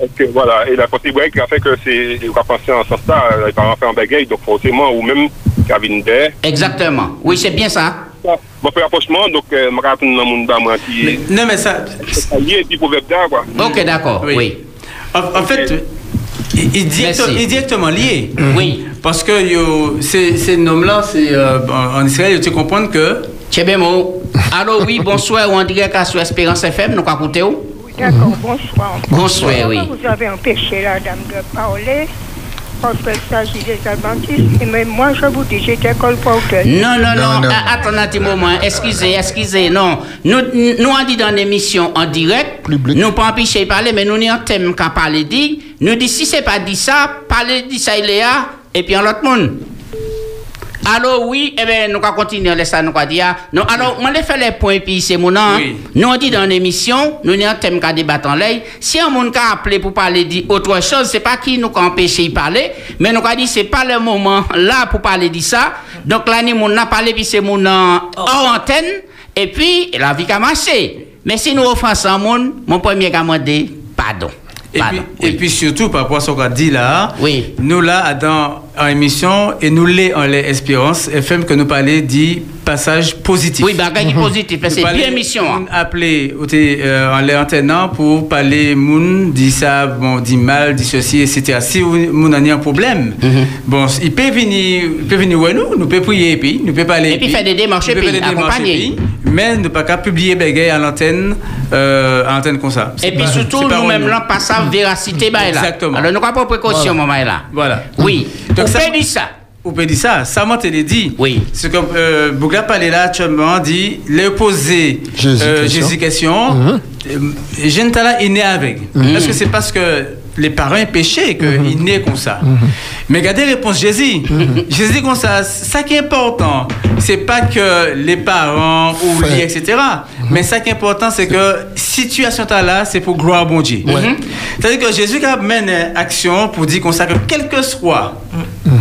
Est-ce que, voilà, et la possibilité qui a fait que c'est. Il va penser en ce sens-là, les parents fait un bagaille, donc forcément, ou même Kevin Day. Exactement. Oui, c'est bien ça. Bon, fait rapprochement, donc, je me rappelle dans mon qui Non, mais ça. est lié, et puis pour Webda, quoi. Ok, d'accord, oui. En, en fait, il, il il est directement lié. Oui. Parce que ces, ces noms-là, c'est, euh, en en Israël, tu comprends que. Tchébémo. Allô, oui, bonsoir, on dirait qu'à sur Espérance FM, nous quoi écouter où? D'accord, bonsoir. Bonsoir, oui. Vous avez empêché la dame de parler? Parce qu'il s'agit des adventistes. Et même moi, je vous dis, j'étais colporteur. Non, non, non, Non, non. attendez un petit moment, excusez, excusez, non. Nous, nous on dit dans l'émission en direct, Public. nous pas empêcher de parler, mais nous avons un thème qu'à parler dit. Nous dit si c'est pas dit ça, parler dit ça il est là, et puis en l'autre monde. Alors oui, eh bien, nous allons continuer, laisse ça, nous allons dire. Non, alors, moi, je fais les points, puis c'est mon nom. Nous, on dit dans l'émission, nous avons un thème qu'à débattre en l'air. Si un monde a appelé pour parler d'autre chose, c'est pas qui nous a empêché de parler, mais nous avons dit c'est pas le moment là pour parler de ça. Donc là, nous avons parlé, puis c'est mon nom hors antenne, et puis la vie a marché. Mais si nous offensons un monde, mon premier a demandé pardon. Et Pardon, puis, et oui. puis surtout, par rapport à ce qu'on a dit là, Oui. nous là, dans en émission, et nous les en les Espérance, FM que nous parler dit passage positif. Oui, bagage positif, Nous c'est parler- bien mission. hein. nous Appeler au té- euh, en les antennant pour parler moun dit ça bon dit mal dit ceci etc. Si moun a un problème, Mhm. bon il peut venir il peut venir ouais nous nous peut prier et puis nous peut parler Et puis faire des démarches nous puis des accompagner. mais ne pas qu'à publier bégay à l'antenne euh, à l'antenne comme ça. C'est Et puis surtout, c'est nous-mêmes, nous. là, pas ça, véracité, bah, là. Exactement. Alors, nous pas précaution, maman, là. Voilà. Oui. Donc, ça- ça dit ça. Vous pouvez dire ça, ça m'a te l'a dit. Oui. C'est comme euh, Bougla parlait là, tu m'as dit, les poser Jésus euh, question. Jésus question. Est né avec. Est-ce que c'est parce que les parents ont péché qu'il est né comme ça. Mais regardez la réponse de Jésus. Jésus dit comme ça, ça qui est important, c'est pas que les parents oublient, etc. Mais ça qui est important, c'est que situation t'as là, c'est pour gloire à bon Dieu. C'est-à-dire que Jésus a mené action pour dire comme ça que quel que soit,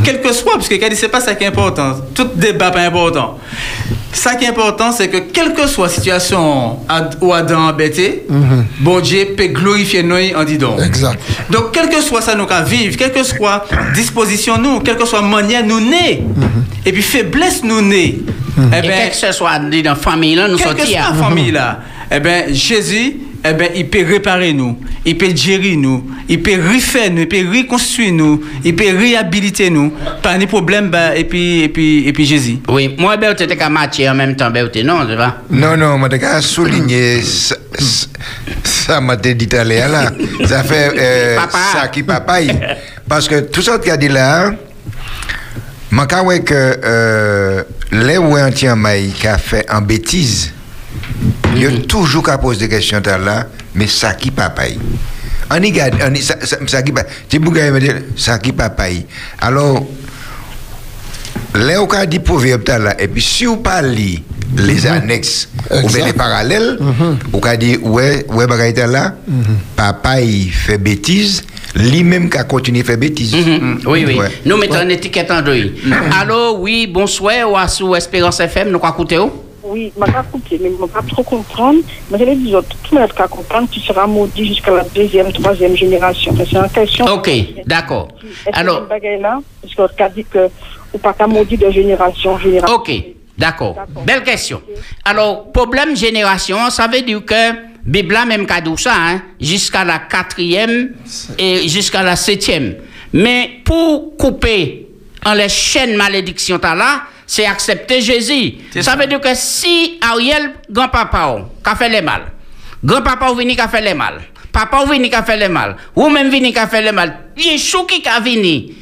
quel que soit, parce que quand il c'est pas ça qui est important, tout débat pas important. Ça qui est important, c'est que quelle que soit la situation où Adam a embêté, bon Dieu peut glorifier nous en disant. Exact. Donc, quel que soit ça nous qu'à vivre, quelle que soit disposition nous, quelle que soit manière nous nés, et puis faiblesse nous nés, eh Et ben, quel que ce soit dans la famille, là, nous quelle que soit la famille là, eh ben, Jésus, eh ben, il peut réparer nous, il peut gérer nous, il peut refaire nous, il peut reconstruire nous, il peut réhabiliter nous, pas de problème, bah, et puis, et puis, et puis Jésus. Oui, moi, ben, tu étais qu'à matcher en même temps, ben, non, tu vois. Non, non, moi, je souligner ça, ça- ça m'a dit à là. Ça fait euh, ça qui papaye. Parce que tout ça que tu as dit là, je que euh, les maï qui a fait en bêtise, il y a toujours qu'à poser des questions tout à l'heure, mais ça qui papaye. On y garde, on y, ça, ça, ça qui papaye. Tu peux me dire, ça qui papaye. Alors, Là, on a dit proverbe tout à l'heure, et puis si vous parlez les annexes ou bien les parallèles, on a dit, ouais, ouais, bagaille tout à l'heure, papa il fait bêtise, lui-même qui a continué à faire bêtise. Mhm. Oui, oui. Ouais. Nous mettons une étiquette en deux. Allô, oui, bonsoir, ou à sous Espérance FM, nous quoi écouter où? Oui, je pas écouté, mais je ne pas trop comprendre. Mais je vais dire, tout le monde qui comprendre, tu seras maudit jusqu'à la deuxième, troisième génération. C'est une question. Ok, d'accord. Est-ce Alors, Parce qu'on a dit que ou pas qu'à maudit de génération en génération. Ok, d'accord. Belle question. Alors, problème génération, ça veut dire que Bible même cadeau ça, hein, jusqu'à la quatrième et jusqu'à la septième. Mais pour couper en les chaînes malédiction t'as là, c'est accepter Jésus. Ça veut dire que si Ariel, grand-papa, a fait les mal, grand-papa vini qui a fait les mal, papa vini qui a fait les mal, ou même vini qui a fait les mal, Yeshua qui a vini,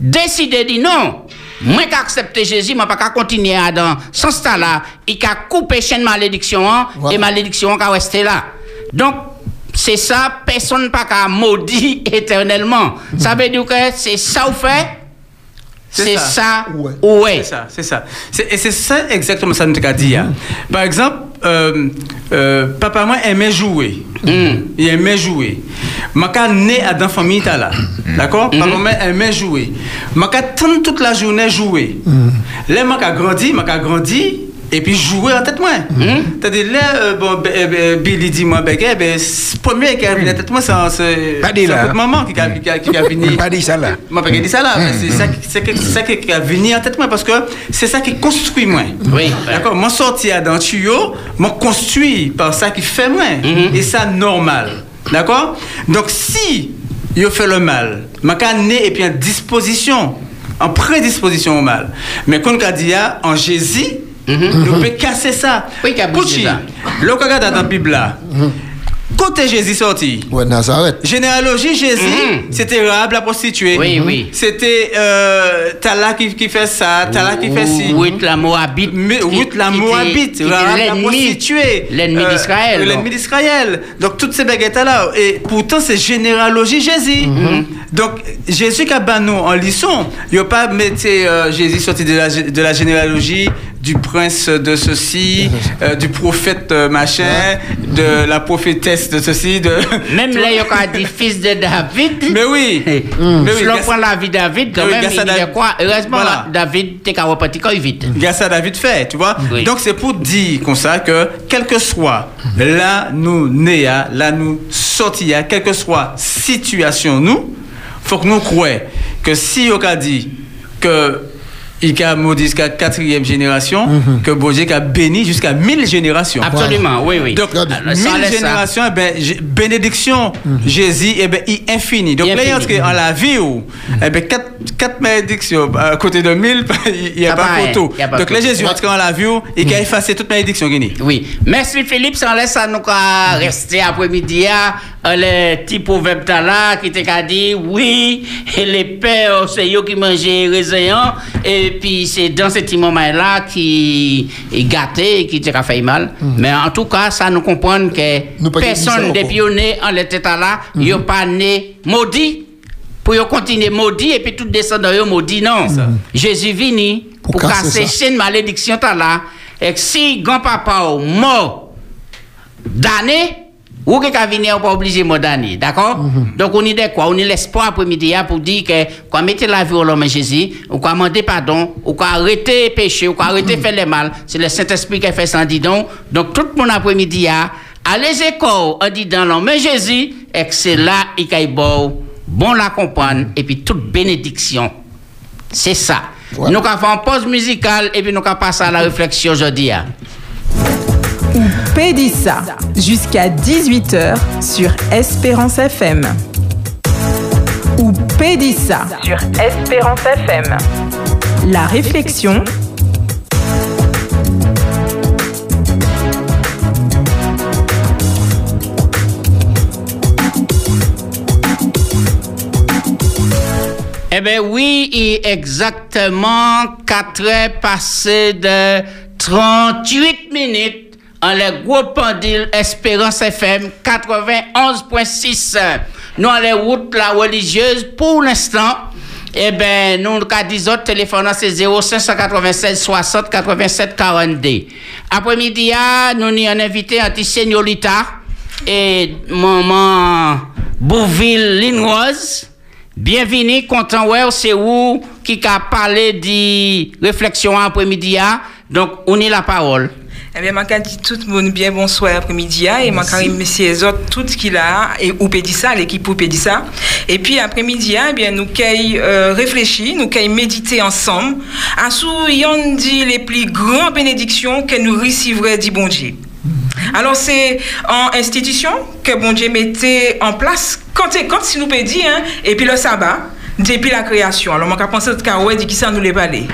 décider de dire non, moi qui accepte Jésus, moi pas continuer à dans ce sens là, il a coupé chaîne malédiction hein, Voilà. et malédiction qui rester là. Donc c'est ça, personne pas qu'à maudit éternellement. Ça veut dire que c'est ça ou fait, C'est ça. ça Ouais. ou ouais. C'est ça, c'est ça. C'est- Et c'est ça exactement ça que nous avons dit. hein. Par exemple, euh, euh, papa moi aimait jouer. Il aimait jouer. Maka né à dans famille là. D'accord? Papa moi aimait jouer. Maka tente toute la journée jouer. Là maka grandi, maka grandi et puis jouer en tête moi. C'est-à-dire là euh, bon ben, euh, ben, Billy dit moi ben ben premier qui a venu en tête moi c'est c'est maman qui a qui a- qui a venu Pas dit ça là. moi, pas dit ça là, mais c'est ça, qui- c'est ça a venu en tête moi parce que c'est ça qui construit moi. Oui. D'accord, moi sorti à dans tuyau, moi construit par ça qui fait moi et ça normal. D'accord? Donc si il fait le mal. Maka né et puis en disposition, en prédisposition au mal. Mais quand on dit ah, en Jésus, nous pouvons casser ça. Oui, ça? le regarde dans la Bible là. Côté Jésus sorti. Ouais, Nazareth. Généalogie Jésus, c'était Rahab la prostituée. Oui, oui. C'était euh, Tala qui, qui fait ça, Tala qui fait ci. Ruth la Moabite. Ruth la Moabite, Rahab la l'ennemi- prostituée. L'ennemi Euh, d'Israël. L'ennemi d'Israël. Donc toutes ces baguettes là. Et pourtant c'est généalogie Jésus. Mhm. Donc Jésus qui a nous en leçon, il a pas mettre euh, Jésus sorti de la, de la généalogie du prince de ceci, euh, du prophète euh, machin, de la prophétesse de ceci, de Même là, il y a dit fils de David. Mais oui. Mais Mais si l'on prend la vie de David, quand oui, même, il David- quoi? Heureusement, Voilà. David, t'es qu'à repartir quand il vite. Grâce à David fait, tu vois? Oui. Donc c'est pour dire comme ça que quel que soit là nous né à, là nous sortis à, quelle que soit situation nous, faut que nous croyons que si on a dit que il a maudit jusqu'à quatrième génération, que Bon Dieu a béni jusqu'à mille générations. Absolument, oui, oui. Donc. Alors, mille ça. générations, eh ben, bénédiction, Jésus, eh ben, il infini. Donc, Il là, il y a en la vie où, eh ben, quatre, quatre bénédictions à côté de mille, il n'y a pas photo. y a pas Donc, là. Jésus entre en la vie où, il a effacé toute y a. Oui. Merci Philippe, sans laisse à nous rester après-midi, à le petit proverbe t'as là qui t'a dit oui, et les pères, c'est eux qui mangeaient raisin, et puis c'est dans ce petit moment-là qui est gâté, qui t'a fait mal. Mais en tout cas, ça nous comprend que Nous personne on est en l'état là, il a pas né maudit. Pour yo continuer maudit et puis tout descendant yo maudit non. Jésus vini Pour pour, casser chaîne malédiction là et si grand-papa ou mort damné ou que venir on pas obligé mort damné d'accord? Donc on y de quoi? On y l'espoir après-midi hein, pour dire que quand mettez la vie au l'homme Jésus ou quoi demander pardon ou quoi arrêter péché ou quoi arrêter faire le mal. C'est le Saint-Esprit qui fait ça dit donc. Donc tout mon après-midi hein, à les écoles on dit dans l'homme Jésus et que c'est là il y bon bon la comprendre et puis toute bénédiction. C'est ça. Voilà. nous avons une pause musicale et puis nous allons passer à la réflexion aujourd'hui hein. Pédissa, jusqu'à 18h sur Espérance FM. Ou Pédissa sur Espérance FM. La réflexion. Eh bien oui, exactement 4 heures passées de 38 minutes en les gros pendule Espérance FM 91.6. Nous, en les la religieuse, pour l'instant, eh bien, nous, avons 10 autres téléphones, c'est 0596 60 87 42. Après-midi, ah, nous avons invité, un petit et maman Bouville Linoise. Bienvenue, content ouais, c'est vous qui a parlé de réflexion après-midi. ah. Donc, on est la parole. Eh bien, je dis tout le monde bien bonsoir après-midi hein, et je remercie les autres, tout ce qu'il a, et ou dit ça, l'équipe ou dit ça. Et puis après-midi, hein, eh bien, nous qu'aille euh, réfléchir, nous qu'aille méditer ensemble, à yon dit les plus grandes bénédictions que nous recevrons du bon Dieu. Alors c'est en institution que bon Dieu mettait en place quand, quand si nous peut dire, hein, et puis le sabbat, depuis la création. Alors, on a pensé que ouais, dit qui ça nous les balais.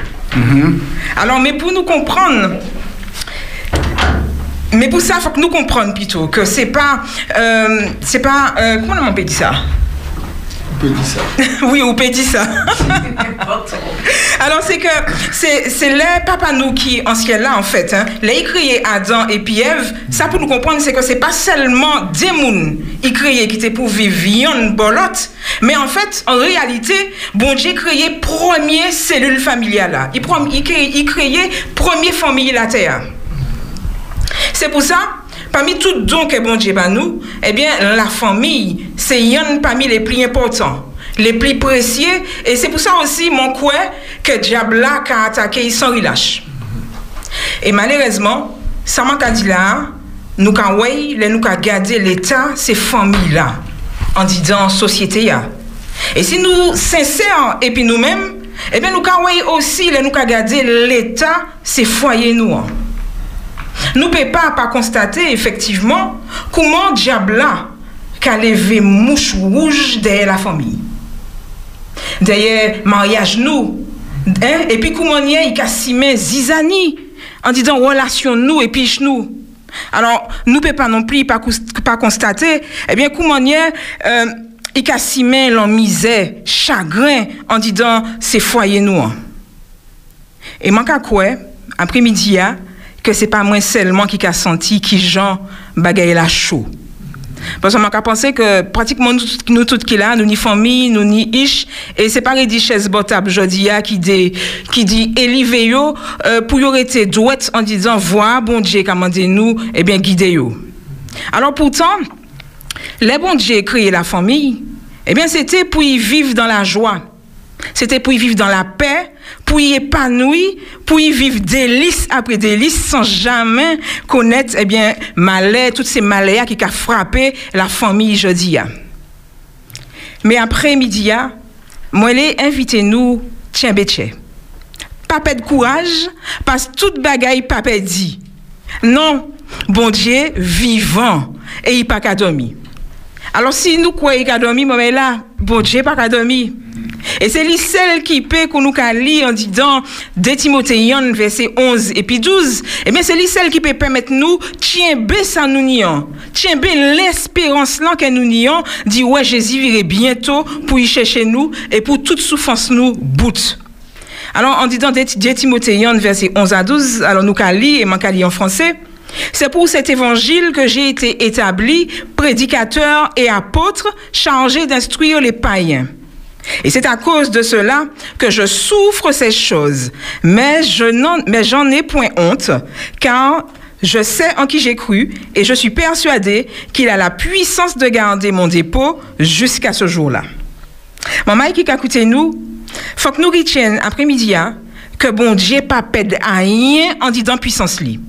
Alors, mais pour nous comprendre, mais pour ça, il faut que nous comprenions plutôt que c'est pas. Euh, c'est pas. euh, comment on peut dire ça? On peut dire ça. oui, on peut dire ça. Alors, c'est que c'est, les papa nous qui, en ciel là, en fait, hein, les créés Adam et puis Ève, ça pour nous comprendre, c'est que c'est pas seulement des mouns créaient qui étaient pour vivre bolotte, mais en fait, en réalité, bon Dieu créé première cellule familiale là. Il, il, créé première famille la terre. C'est pour ça, parmi tout dons que bon Dieu nous, eh bien, la famille, c'est un parmi les plus importants, les plus précieux, et c'est pour ça aussi, mon quoi, que diable a attaqué sans relâche. Et malheureusement, ça m'a dit là, nous quand garder l'état, ces familles-là, en disant société là. Et si nous sincères et puis nous-mêmes, eh bien nous ouais aussi, nous garder l'état, ces foyers nous. ne pouvons pas, constater effectivement comment diable là, qu'a levé mouche rouge derrière la famille. Derrière mariage nous. Hein? Et puis comment il a simé zizani en disant relation nous et puis nous. Alors, nous ne pouvons pas non plus pas, constater, eh bien, comment euh, il a simé l'en misère, chagrin, en disant c'est foyer nous. Et moi, qu'à quoi, après-midi, que c'est pas moi seulement qui a senti qui Jean bagaille la chaud. Parce moi, qu'à penser que pratiquement nous, nous toutes qui là, nous ni famille, nous ni ish, et c'est pas redit chaise botable, hein, qui dit, qui dit, élivé yo, euh, pour y été douette en disant, vois, bon Dieu, commandez nous, eh bien, guidez yo. Alors pourtant, les bon Dieu créé la famille, eh bien, c'était pour y vivre dans la joie. C'était pour y vivre dans la paix, pour y épanouir, pour y vivre délices après délices sans jamais connaître, eh bien, malheur, toutes ces malheurs qui ont frappé la famille jeudi. Mais après-midi, moi, les invité nous, tiens, bétier. Pas de courage, parce que toute bagaille pas dit. Non, bon Dieu vivant, et il pas qu'à dormir. Alors si nous croyons qu'à dormir, mais là, bon Dieu pas qu'à dormir. Et c'est lui seul qui peut qu'on nous lire en disant 2 Timothéens verset 11 et puis 12. Eh bien c'est lui seul qui peut permettre nous tiens ça nous nions. Tiens bé l'espérance là que nous nions dit ouais Jésus virait bientôt pour y chercher nous et pour toute souffrance nous bout. Alors, en disant 2 Timothéens, verset 11 à 12, alors nous lire et lire en français. C'est pour cet évangile que j'ai été établi prédicateur et apôtre chargé d'instruire les païens. Et c'est à cause de cela que je souffre ces choses. Mais je n'en, mais j'en ai point honte, car je sais en qui j'ai cru et je suis persuadé qu'il a la puissance de garder mon dépôt jusqu'à ce jour-là. Maman qui a écouté nous, faut que nous retiennes après-midi hein, que bon Dieu pas pède à rien en disant puissance li.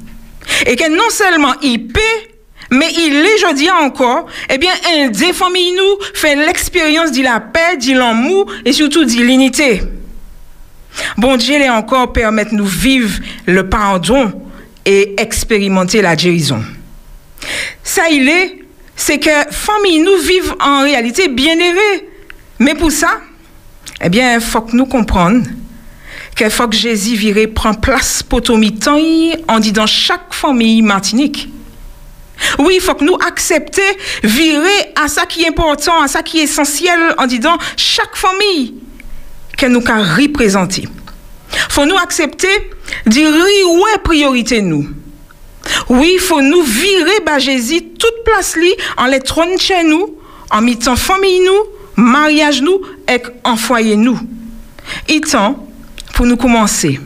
Et que non seulement il paie, mais il est, je dis encore, eh bien, un des familles nous fait l'expérience de la paix, de l'amour et surtout de l'unité. Bon Dieu les encore permettre nous vivre le pardon et expérimenter la guérison. Ça il est, c'est que famille nous vivent en réalité bien aimée. Mais pour ça, eh bien, il faut que nous comprenions qu'il faut que Jésus virait prendre place pour ton mi-temps en dit dans chaque famille martinique. Oui, il faut que nous accepter, virer à ça qui est important, à ça qui est essentiel en disant chaque famille que nous qu'à représenter. Faut nous accepter dire oui, ouais, priorité nous? Oui, il faut nous virer bah Jésus toute place li en les trône chez nous, en mettant famille nous, mariage nous et en foyer nous. Il temps pour nous commencer.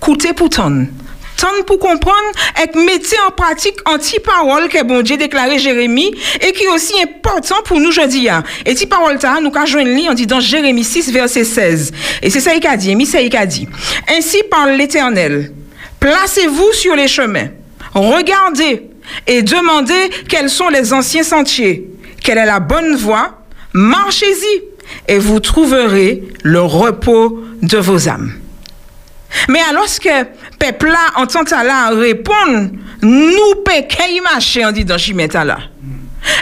Coûter pour tonne. Tonne pour comprendre et mettre en pratique anti-parole que bon Dieu déclaré Jérémie et qui est aussi important pour nous jeudi. Et ti parole ta nous ka joindre en dit dans Jérémie 6 verset 16. Et c'est ça qu'il dit, ça il a dit. Ainsi parle l'Éternel. Placez-vous sur les chemins. Regardez et demandez quels sont les anciens sentiers. Quelle est la bonne voie? Marchez-y et vous trouverez le repos de vos âmes. Mais alors que pepla an tan ta la repon nou pe kèy mache an di dan jimè ta la.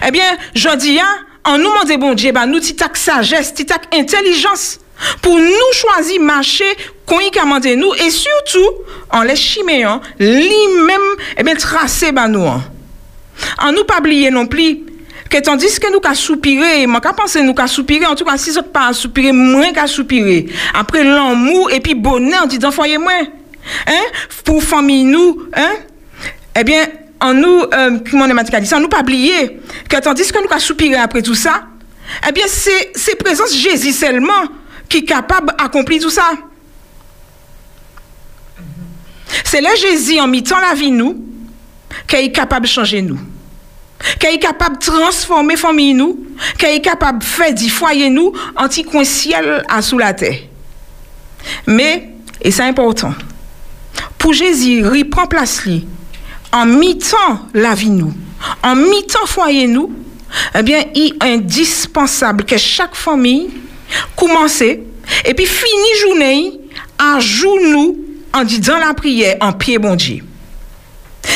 Ebyen, jodi ya, an nou mande bon dje, ba nou ti tak sajes, ti tak intelijans, pou nou chwazi mache kon yi kamande nou, e surtout, an lè chimè an, li mèm, ebyen, eh trase ba nou an. An nou pa bliye non pli, ke tandis ke nou ka soupire, man ka panse nou ka soupire, an tou ka si sot pa soupire, mwen ka soupire, apre lan mou, epi bonè, an ti dan fanyen mwen. Hein? Pour famille nous, hein? Eh bien, en nous, euh, nous pas oublier que tandis que nous qu'à soupirer après tout ça, eh bien, c'est, présence Jésus seulement qui est capable d'accomplir tout ça. C'est là Jésus en mettant la vie nous, qui est capable de changer nous qui est capable de transformer famille nous, qui est capable de faire du foyer nous anti coin ciel sous la terre. Mais, et c'est important, pour Jésus, prend place li, en mi-temps la vie nous, en mi-temps foyer nous, eh bien, il est indispensable que chaque famille commence et puis finit journée à nous en disant la prière en pied bon Dieu.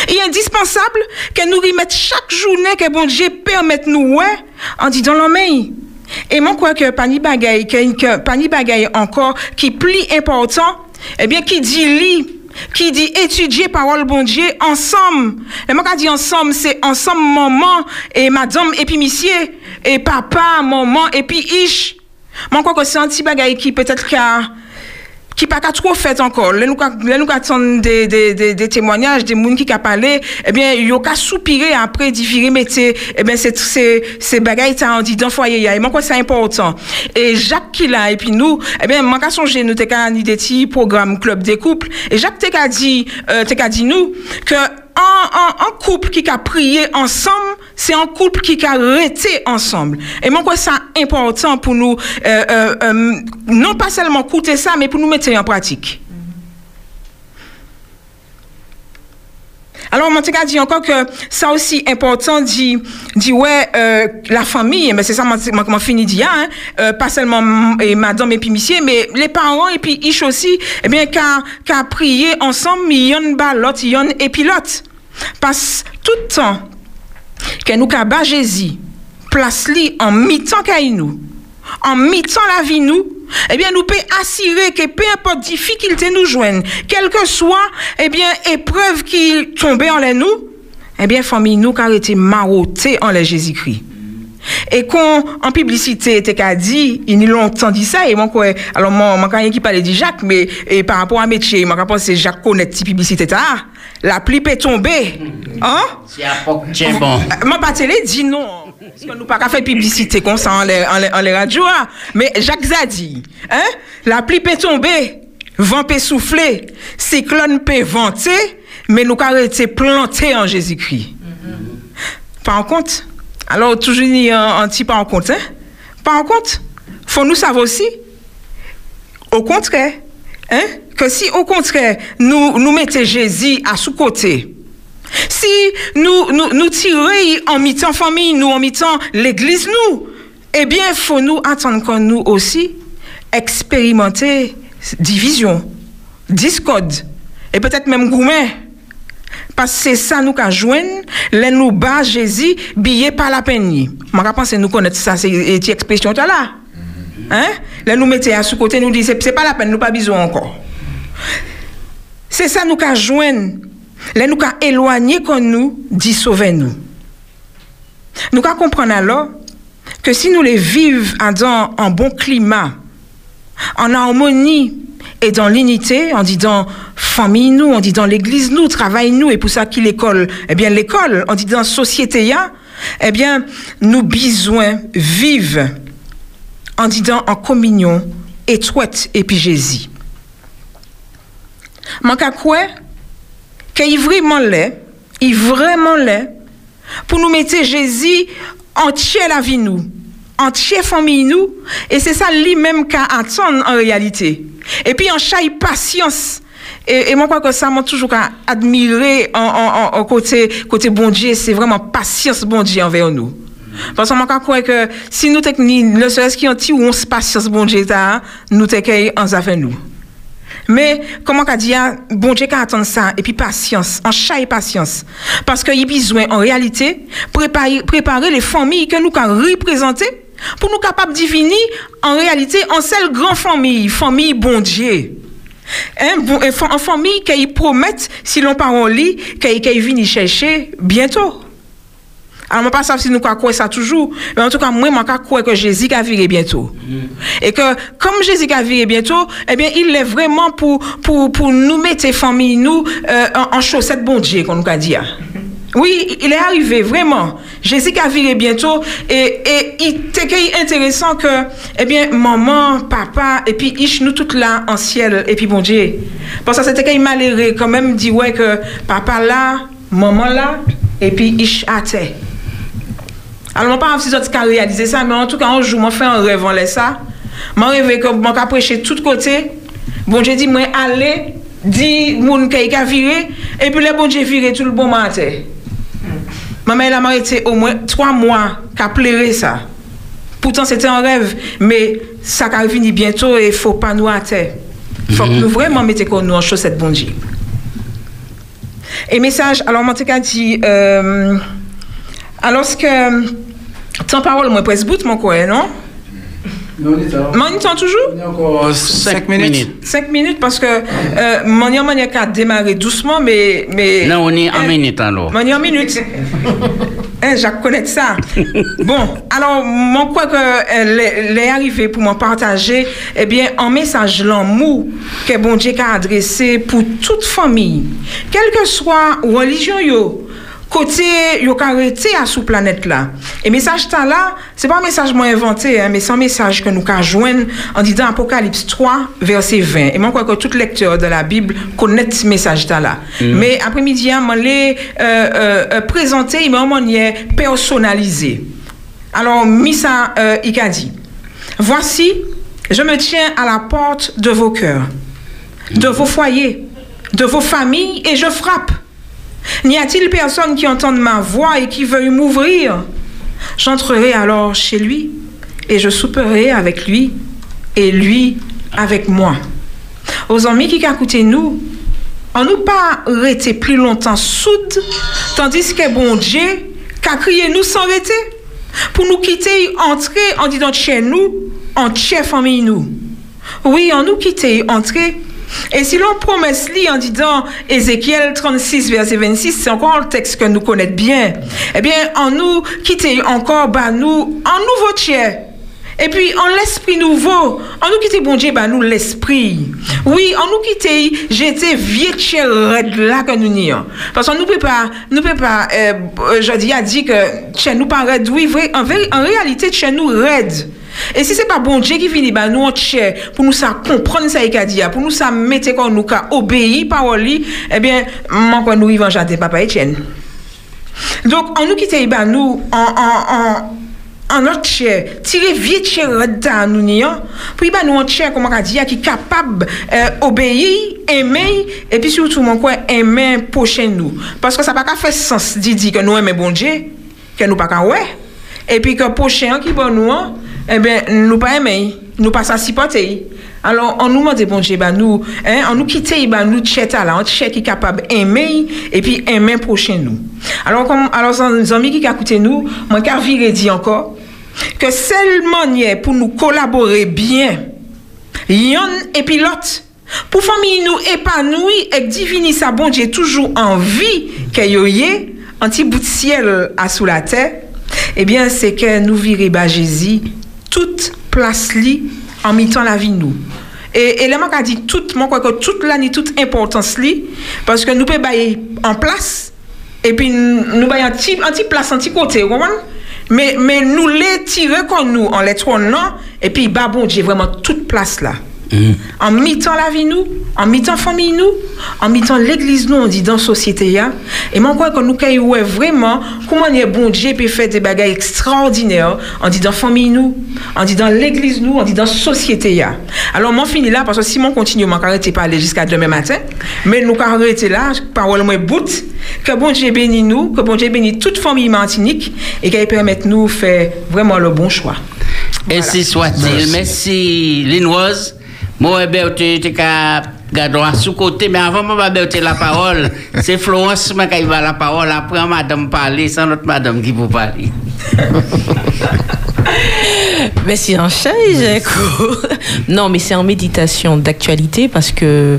Il est indispensable que nous remettions chaque journée que bon Dieu permette nous ouais, en dit dans l'omeille. Et moi, crois que pani bagay, que, que pani bagay encore, qui plus important, eh bien, qui dit lit, qui dit étudier parole bon Dieu ensemble. Et moi, dit ensemble, c'est ensemble maman et madame et puis monsieur, et papa, maman et puis ish. Moi, crois que c'est un petit bagay qui peut-être qu'a qui pas qu'à trop fait encore. Là, nous, attendons des, des, des, des témoignages, des gens qui ont parlé, eh bien, ils qu'à soupirer après, différer métier, eh bien, c'est, c'est, c'est bagaille, ça, on dit, dans le foyer, et moi, c'est important. Et Jacques qui là, et puis nous, eh bien, moi, qu'à songer, nous, t'es qu'à petits programmes club des couples, et Jacques t'es qu'à dit, euh, t'es qu'à dit nous, que, un, couple qui a prié ensemble, c'est un couple qui a resté ensemble. Et moi, quoi, c'est important pour nous, euh, euh, euh, non pas seulement écouter ça, mais pour nous mettre en pratique. Alors, mon a dit encore que ça aussi important dit, dit ouais, la famille, mais c'est ça, moi, fini dire, hein, euh, pas seulement et madame et puis monsieur, mais les parents et puis ich aussi, eh bien, qu'à, qu'à prier ensemble, yon l'autre, yon et puis l'autre. Parce tout le temps, que nous bas Jésus, place li en mi-temps nous, en mi-temps la vie nous, eh bien, nous pouvons assurer que peu importe difficulté nous joignent, quelle que soit, eh bien, épreuve qui tombe en les nous, eh bien, famille nous, car été maroté en les Jésus-Christ. Et qu'on, en publicité, t'es qu'à dit, il y a longtemps dit ça, et alors, moi, moi, quand qui parlait de Jacques, mais, par rapport à métier, moi, quand c'est Jacques connaît cette publicité, la pluie peut tomber, hein? C'est à tiens bon. Euh, pas télé dit non. Parce que nous pas qu'à faire publicité comme ça en les, en radios. hein. Mais Jacques Zadi, hein? La pluie peut tomber, vent peut souffler, cyclone peut vanter, mais nous qu'à rester plantés en Jésus-Christ. Pas en compte? Alors, toujours un, un petit pas en compte, hein? Pas en compte? Faut nous savoir aussi. Au contraire, hein? Que si au contraire, nous, nous mettons Jésus à sous-côté, si nous, nous, nous tirons en mi-temps famille, nous en mi-temps l'église, nous, eh bien, faut nous attendre que nous aussi expérimenter division, discorde, et peut-être même gourmet. Parce que c'est ça nous qu'a joindre, les nous bas Jésus, billet pas la peine. je pense que nous connaissons ça, c'est expression là. Hein? Là, nous mettons à sous-côté, nous disons, c'est pas la peine, nous pas besoin encore. C'est ça nous qu'a joindre. Là, nous qu'a éloigné qu'on nous, dit sauvez-nous. Nous qu'a comprendre alors que si nous les vivons en, dans un bon climat, en harmonie et dans l'unité, on dit dans famille nous, on dit dans l'église nous, travail nous, et pour ça qui l'école, eh bien l'école, on dit dans société ya, eh bien nous besoin vivre en disant en communion étroite et puis Jésus. Manque quoi? Qu'il vraiment l'est, il vraiment pour nous mettre Jésus entier la vie nous, entier famille nous, et c'est ça lui-même qu'a attendre en réalité. Et puis en chaque patience. Et, et moi, crois que ça m'a toujours en, en côté, côté bon Dieu, c'est vraiment patience bon Dieu envers nous. Parce moi, je crois que si nous techniques, le seul qui ont dit ou on se patience bon Dieu, nous t'accueillons en affaire nous. Mais, comment qu'a dit, ah, bon Dieu qu'a attendre ça, et puis patience, en patience. Parce qu'il y a besoin, en réalité, préparer, préparer les familles que nous qu'a représenter pour nous capables de venir, en réalité, en seule grande famille, famille bon Dieu. Hein, bon, en fa- en famille qu'ils promettent, si l'on part en lit, qu'ils viennent chercher bientôt. Alors, je ne sais pas si nous croyons ça toujours, mais en tout cas, moi, je crois que Jésus va virer bientôt. Et que, comme Jésus va virer bientôt, eh bien, il est vraiment pour, pour, pour nous mettre famille, nous, euh, en, en chaussettes bon Dieu, qu'on nous a dit. Oui, il est arrivé, vraiment. Jésus va virer bientôt, et, et il était intéressant que, eh bien, maman, papa, et puis, ich, nous toutes là, en ciel, et puis bon Dieu. Parce que c'était malheureux, quand même, dit, ouais, que papa là, maman là, et puis, ich à terre. Alors, je ne sais pas si tu as réalisé ça, mais en tout cas, un jour, je fais un rêve en laisse ça. Je rêve que je prêcher de tous côtés. Bon Dieu dit, moi, allez, dit, moun qui a viré, et puis le bon Dieu viré tout le bon matin. Maman, elle a été au moins trois mois qu'à pleurer ça. Pourtant, c'était un rêve, mais ça va venir bientôt et il ne faut pas nous hâter. Il faut que nous vraiment mettions nous en chaussette bon Dieu. Et message, alors, mon dit, euh, alors que Tant parole, moi, presque bout, mon quoi, non? Mon temps toujours? Encore 5 minutes. 5 minutes parce que euh, mon yon manière qu'à démarrer doucement, mais. mais Non, on est en Hein? minute alors. Mon en minute. Hein, Jacques connaît ça. Bon, alors, mon quoi que euh, les arrivé pour m'en partager, eh bien, un message l'amour que bon Dieu a adressé pour toute famille, quelle que soit religion yo, côté yo arrêté à sous planète là. Et message ta là, c'est pas un message moi inventé, hein, mais c'est un message que nous ka joindre en disant Apocalypse 3 verset 20. Et moi crois que tout lecteur de la Bible connaît ce message ta là. Mhm. Mais après-midi, hein, moi l'ai euh, euh, euh, présenté, il m'a manière personnalisé. Alors, euh, il a dit Voici, je me tiens à la porte de vos cœurs, de vos foyers, de vos familles, et je frappe. N'y a-t-il personne qui entende ma voix et qui veuille m'ouvrir? J'entrerai alors chez lui, et je souperai avec lui, et lui avec moi. Aux amis qui écoutent nous, on nous pas rester plus longtemps soudes, tandis que bon Dieu, qu'a crié nous sans pour nous quitter, entrer en disant chez nous, en chez famille nous. Oui, on nous quitter, entrer. Et si l'on promet cela en disant Ézéchiel 36, verset 26, c'est encore le texte que nous connaissons bien. Eh bien, en nous quitter encore, bah, nous, en nouveau tiers. Et puis, en l'esprit nouveau, en nous quitter, bon Dieu, bah, nous l'esprit. Oui, en nous quitter, j'étais vieux là que nous nions. Parce qu'on ne peut pas, nous peut pas, euh, euh, je dis, a dit que chez nous pas raide, oui, vrai, en, en réalité, chez nous raide. E si se pa bon Dje ki vini ba nou an tche pou nou sa kompron sa e ka diya, pou nou sa mette kon nou ka obeyi parol li, ebyen man kon nou ivan jante papa Etienne. Donk an nou kite iba nou an, an, an, an an tche, tire vie tche redda an nou niyan, pou iba nou an tche kon man ka diya ki kapab eh, obeyi, emen, epi soutou man kon emen pochen nou. Paske sa pa ka fes sens di di ke nou emen bon Dje, ke nou pa ka weh, epi ke pochen an ki bon nou an, ebe eh nou pa emey, nou pa sa sipote yi. Alon, an nou mante bonje ba nou, eh, an nou kite yi ba nou tcheta la, an tchet ki kapab emey, epi emey prochen nou. Alon, kom, alon zan, zanmi ki kakoute nou, man ka vire di anko, ke sel manye pou nou kolabore bien, yon epi lot, pou fami nou epanoui ek divini sa bonje toujou anvi ke yoye, an ti bout siel asou la te, ebyen eh se ke nou vire ba jezi, toute place li, en mettant la vie nous. Et, et là, moi, dit toute, moi, que toute l'année, toute importance li, parce que nous pouvons bailler en place, et puis nous bailler un petit, place, un petit côté, vous comprenez? Mais, mais nous les tirer comme nous, en les tournant, et puis, bah bon Dieu, vraiment toute place là. En mettant la vie nous, en mettant famille nous, en mettant l'église nous, on dit dans la société ya. Et moi, crois que nous caillou ouais, vraiment comment est bon Dieu peut faire des bagages extraordinaires, on dit dans famille nous, on dit dans l'église nous, on dit dans la société ya. Alors, moi, fini là, parce que si mon continue, moi, arrêter parler jusqu'à demain matin, mais nous, arrêter là, parole moi bout, que bon Dieu bénisse nous, que bon Dieu bénisse toute famille Martinique, et qu'il permette nous faire vraiment le bon choix. Ainsi soit-il. Merci, Linoise. Moi, ben, tu tu garder à sous-côté, mais avant, ben, tu la parole. C'est Florence qui va la parole. Après, madame parler, c'est notre madame qui vous parler. Mais c'est un Jaco. Non, mais c'est en méditation d'actualité parce que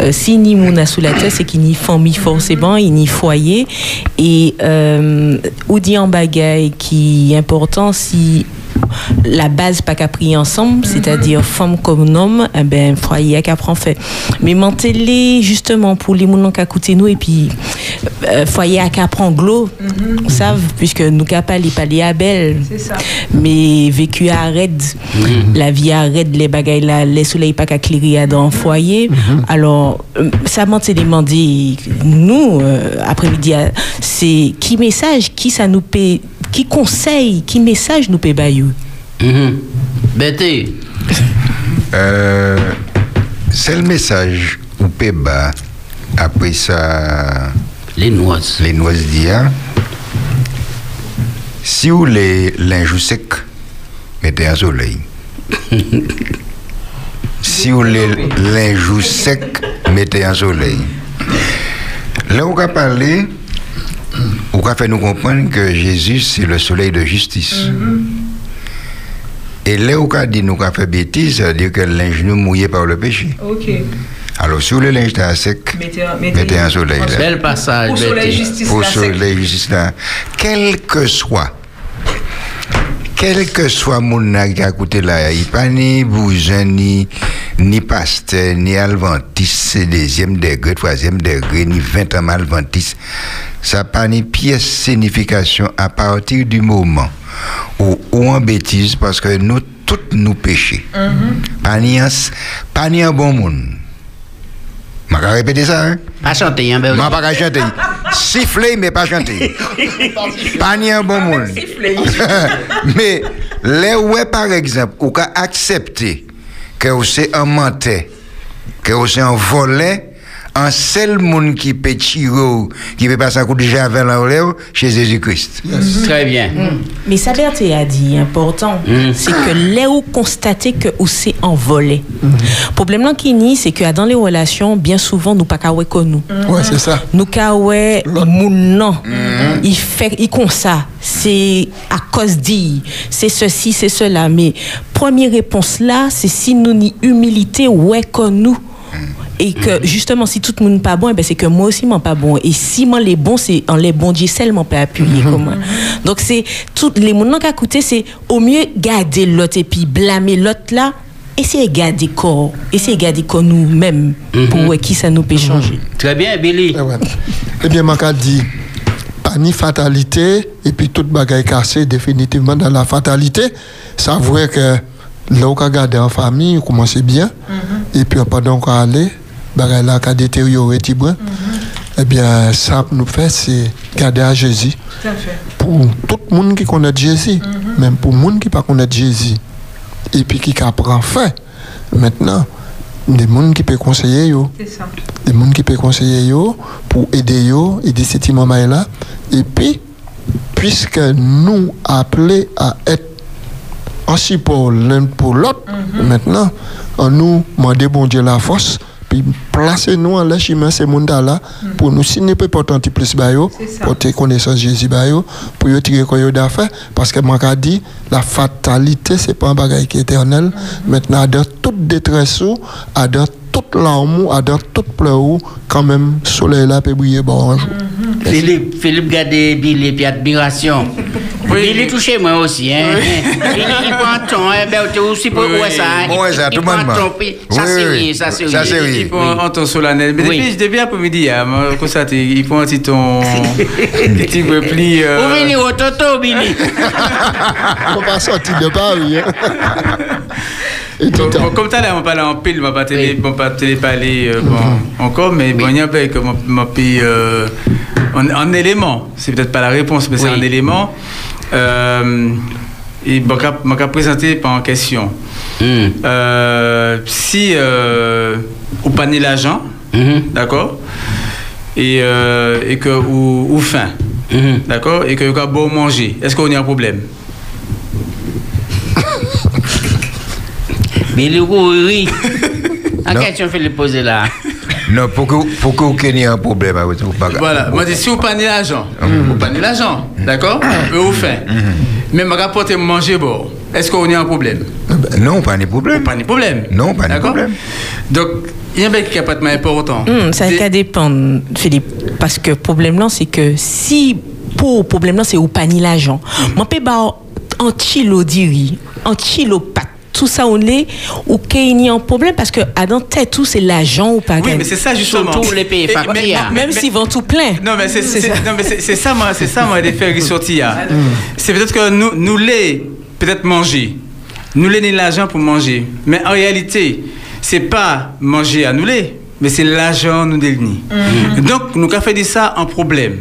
euh, si ni mouna sous la tête, c'est qu'il n'y famille forcément, il n'y foyer. Et euh, ou dit en bagaille qui est important si la base pas qu'à prier ensemble, c'est-à-dire femme comme homme, eh ben foyer qu'à prendre fait. Mais mentez-les justement pour les mounons qui écoutent nous et puis euh, foyer à qu'à prendre glo, vous savez, puisque nous qu'à pas les palais à belle. C'est ça. Mais vécu à raide, la vie à raide, les bagailles là, les soleils pas qu'à clairer dans le foyer. Alors, euh, ça m'a été demandé, nous, euh, après-midi, c'est qui message, qui ça nous paie, qui conseille, qui message nous bayou? Bété. Euh, c'est le message ou Péba après ça. Les noises. Les noises d'hier. Si vous les linge sec, mettez un soleil. si vous les linge sec, mettez un soleil. Là, on va parler on va faire nous comprendre que Jésus, c'est le soleil de justice? Et là on dit nous avons fait bêtise, ça veut dire que le linge nous mouillé par le péché. Ok. Alors, si le linge est à sec, Mettez un, mettez mettez un soleil là. Bel passage. Au soleil justice Au soleil justice là. Quel que soit, quel que soit mon nag qui a écouté là, il pas ni bousin, ni, ni pasteur, ni adventiste, c'est deuxième degré, troisième degré, ni vingt ans adventiste. Ça n'a pas ni pièce signification à partir du moment où ou en bêtise parce que nous toutes nous péchons. Pas ni un, pas ni un bon monde. Je vais répéter ça, hein? Pas chanter, hein, ben, pas chanter. Siffler, mais pas chanter. pas ni un bon monde. mais où est, par exemple, ou qu'a accepté que c'est un menteur, que c'est un volet, un seul monde qui peut tirer, qui peut passer un coup de javel en l'air, chez Jésus-Christ. Très bien. Mais ça Berthe a dit important, c'est que là où constater que où c'est envolé. Problème là qui ni c'est que dans les relations bien souvent nous pas kawé comme nous. Ouais, c'est ça. Nous kawé moun non. Il fait il comme ça, c'est à cause dit, c'est ceci, c'est cela mais première réponse là, c'est si nous ni humilité ouais comme nous. Et que justement, si tout le monde pas bon, eh ben, c'est que moi aussi, moi pas bon. Et si moi les bons, c'est en les bons Dieu seulement peut appuyer comme moi. Donc c'est tout les gens qui a coûté, c'est au mieux garder l'autre et puis blâmer l'autre là. Essayez de garder corps, essayez de garder corps nous-mêmes pour voir qui ça nous peut changer. Très bien, Billy. Eh, ouais. Eh bien, je dit, pas ni fatalité, et puis toute bagaille cassée définitivement dans la fatalité. Ça vrai que là où on garder en famille, on commence bien, et puis pendant qu'on allait, bagaille là qui a détérioré. Eh bien, ça nous fait, c'est garder à Jésus. Pour tout le monde qui connaît Jésus, même pour le monde qui ne connaît pas Jésus, et puis qui apprend fait, maintenant, des gens qui peuvent conseiller, yo. Des gens qui peuvent conseiller yo pour aider yo aider ces petits mamans là. Et puis puisque nous appelés à être en support l'un pour l'autre maintenant on nous demander bon Dieu la force puis placer nous en le chemin ces mondes là pour nous signer peu important plus ba yo C'est ça. pour te connaissance Jésus ba yo pour yo tirer quoi yo d'affaire parce que moi dit la fatalité c'est pas un bagage qui est éternel. Maintenant dans toute détresse dans toute larme dans toute pleurs ou quand même soleil là peut briller bon un jour Philippe, Philippe gardez Billy puis admiration. Billy touché moi aussi, hein. il, il prend ton, hein, ben, tu aussi pour Oui, oui. ça. hein. Ouais, il, ça, il tout le prend monde, ton, ça Oui, c'est oui. ça c'est Ça, rien. c'est rien. Il prend un ton solennel. Mais Oui. depuis, depuis après-midi, hein, comme ça, il prend un petit ton. petit repli. euh, Vous venez au Toto, Billy. on va sortir de Paris hein. et tout Bon, bon, comme t'as là, on parle en pile, on va pas télé, Oui. bon, pas télé parler euh, bon, encore, mais bon, il y a un peu que mon, pays, euh, en, en élément, c'est peut-être pas la réponse, mais c'est Oui. un élément. Euh, et bon, m'a présenté par en question. Hum, Euh, si euh, ou pas ni l'argent, hum, d'accord, et, euh, et que ou, ou faim, hum. d'accord, et que vous avez beau manger, est-ce qu'on a un problème? Billy, oui. En question, Philippe poser là? Non, pour que, pour que vous ayez un problème avec vous. pas- Voilà, moi je dis si vous prenez l'argent, vous prenez l'argent, d'accord Eux vous faites. Mais je rapporte manger bon. Est-ce qu'on a un problème Non, pas de problème. Pas de problème. Non, pas de problème. Donc, il y a un qui est pas important. Ça va dépendre, Philippe. Parce que le problème là, c'est que si pour le problème là, c'est au panier l'argent. Je peux un kilo diri, un kilo pâte. Tout ça, on est, ou qu'il y a un problème parce que à dans tête, tout c'est l'argent ou pas Oui, mais c'est ça justement. Surtout les pays mais- Même s'ils vendent tout plein. Non, mais c'est ça. non, mais c'est- c'est ça, moi, c'est ça, moi, de faire ressortir. C'est peut-être que nous, nous les, peut-être manger. Nous les, l'argent pour manger. Mais en réalité, c'est pas manger à nous les, mais c'est l'argent nous les ni. Donc, nous avons fait ça en problème.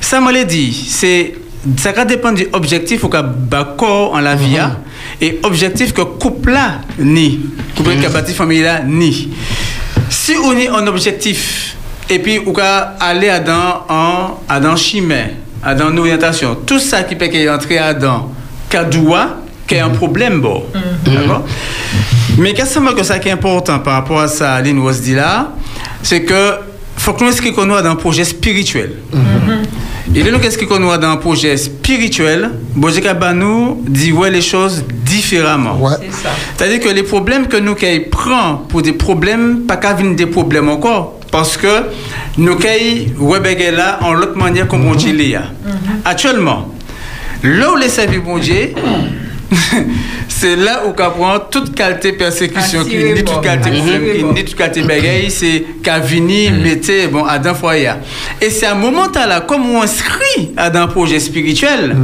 Ça, moi, l'ai dit, c'est, ça va dépendre du objectif ou corps en la vie, hein, et objectif que couple là, ni. Couple qui a bâti famille là, ni. Si on est un objectif, et puis on va aller à dans, en, à dans chemin, à dans une orientation, tout ça qui peut entrer à dans, cadoua, qui a un problème, bon. D'accord? Mais qu'est-ce que ça qui est important par rapport à ça, Aline dit là, c'est que faut que nous inscrivions dans un projet spirituel. Et là, nous, qu'est-ce qu'on a dans un projet spirituel Bon, j'ai qu'à bah, nous dire ouais, les choses différemment. C'est-à-dire que les problèmes que nous qu'elle prend pour des problèmes, pas qu'à venir des problèmes encore. Parce que nous qu'elle ouais, là en l'autre manière comme on dit là. Actuellement, là où les services bon Dieu, c'est là où on prend toute qualité de persécution, qui ni toute qualité problème, qui bon. ni toute qualité bagaille, c'est qu'à venir mettre bon à d'un foyer. Et c'est à un moment là, comme on inscrit à un projet spirituel,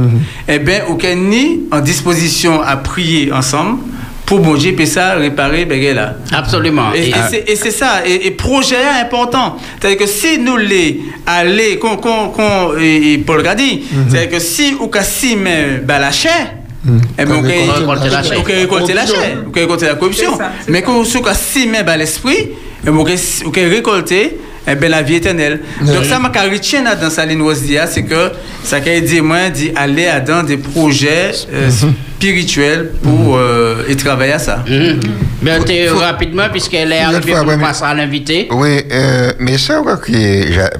eh bien, aucun ni en disposition à prier ensemble pour bon Dieu ça réparer bagaille là. Absolument. Et, et Et- c'est- c'est ça, et, et projet important. C'est-à-dire que si nous les aller, qu'on, qu'on, qu'on- et, et Paul a dit, c'est-à-dire que si ou qu'à si mais bah, la chair, eh ben, chair. on peut récolter la chair, on peut récolter la corruption. Mais quand on si mais bah, l'esprit, eh ben, on peut récolter eh ben, la vie éternelle. Donc ça, ma retient dans sa ligne c'est que ça qui dit moi dit aller à dans des projets euh, spirituels pour euh, et travailler à ça. Ben, t'es rapidement, puisqu'elle est arrivée pour mais- passer à l'invité. Oui, euh, mais ça, j'a-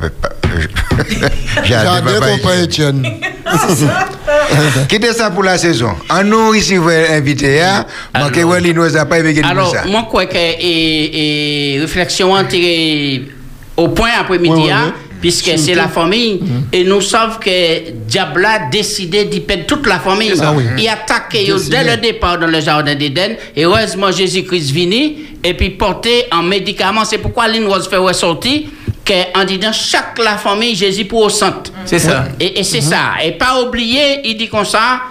J'ai Etienne. Quittez ça pour la saison? En nous, ici, vous êtes invité, hein? Manquez, il nous a pas évoqué de Alors, ça. moi, je crois que et, et réflexion au point après-midi, hein, puisque c'est la famille, et nous savons que Diable a décidé d'y perdre toute la famille. Ah oui. Il attaque Décidé. dès le départ dans le jardin d'Éden, et heureusement Jésus-Christ vini, et puis porté en médicaments. C'est pourquoi l'une rose fait ressortir qu'en disant chaque la famille, Jésus pour au centre. C'est ça. Et, et c'est ça. Et pas oublier, il dit comme ça.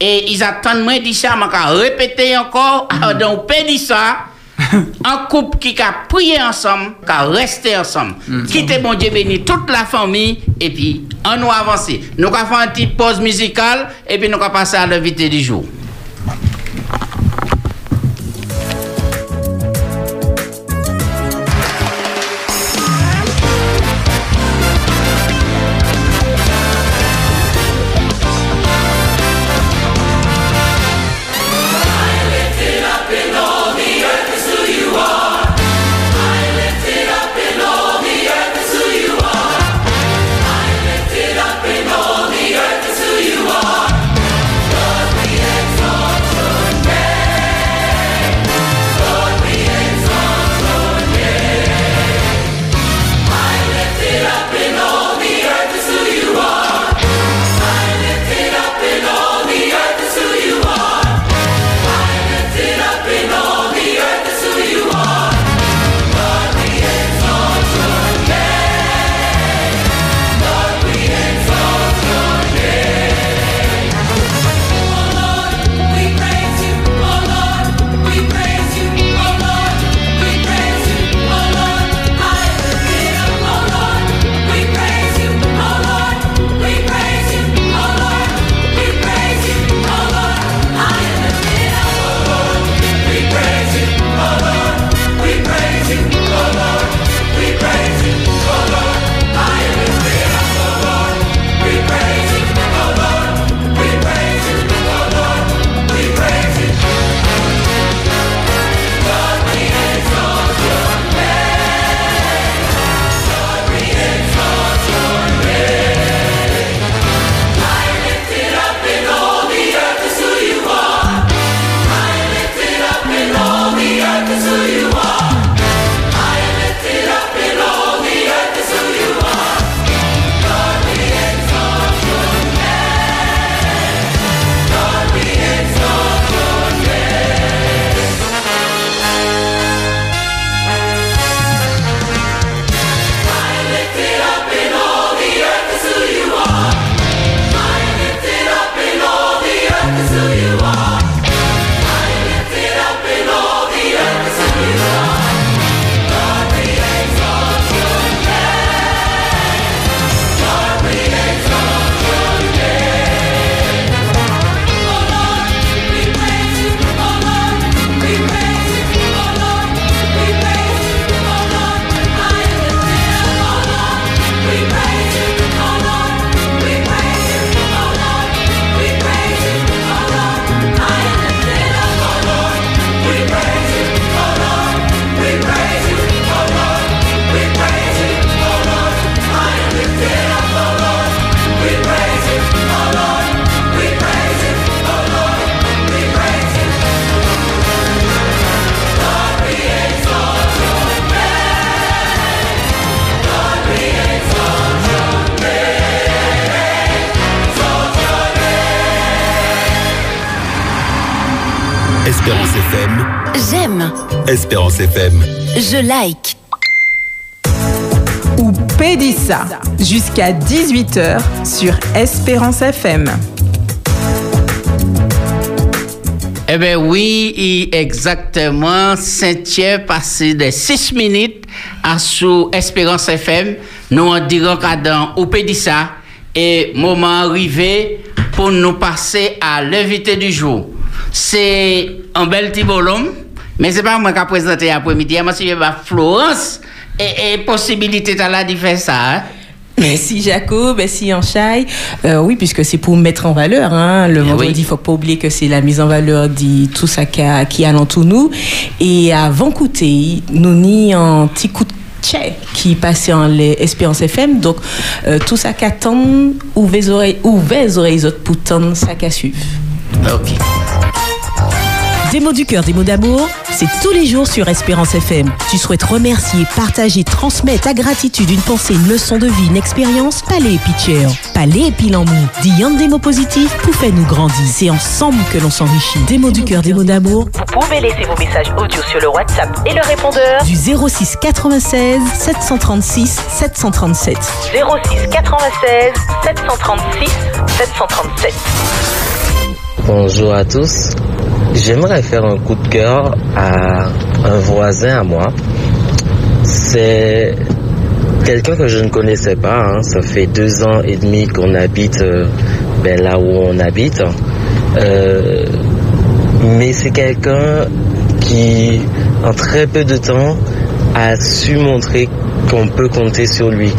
Et ils attendent moi dit ça, m'a répéter encore. Alors, donc, on ça. Un couple qui a prié ensemble, qui a resté ensemble. Quittez bon Dieu béni toute la famille et puis on nous avancer. Nous allons faire une petite pause musicale et puis nous allons passer à l'invité du jour. Like. Ou Pédissa, jusqu'à 18h sur Espérance FM. Eh bien oui, et exactement, Saint-Thierry passé de 6 minutes à sous Espérance FM. Nous en dirons qu'à dans Opédissa et moment arrivé pour nous passer à l'invité du jour. C'est un bel petit bonhomme, mais c'est pas moi qui a présenté après-midi, moi c'est Florence et, et possibilité de la faire ça. Hein? Merci Jacob, merci Anchaï. Euh, oui, puisque c'est pour mettre en valeur. Hein. Le vendredi, il ne faut pas oublier que c'est la mise en valeur de tout ça qui, a, qui tout nous. Et avant d'écouter, nous ni un petit coup de tchè qui passait en l'Espérance FM. Donc, euh, tout ça qui attend, ouvrez les oreilles, ouvrez les oreilles autres pour tendre ça qui suivre. Ok. Des mots du cœur, des mots d'amour, c'est tous les jours sur Espérance FM. Tu souhaites remercier, partager, transmettre ta gratitude, une pensée, une leçon de vie, une expérience Palais Pitcher. Palais et Pilamou. Dis un des mots positifs pour faire nous grandir. C'est ensemble que l'on s'enrichit. Des mots du cœur, des mots d'amour. Vous pouvez laisser vos messages audio sur le WhatsApp et le répondeur du 06 96 736 737. 06 96 736 737. Bonjour à tous. J'aimerais faire un coup de cœur à un voisin à moi. C'est quelqu'un que je ne connaissais pas. Hein. Ça fait deux ans et demi qu'on habite euh, ben, là où on habite. Euh, mais c'est quelqu'un qui, en très peu de temps, a su montrer qu'on peut compter sur lui.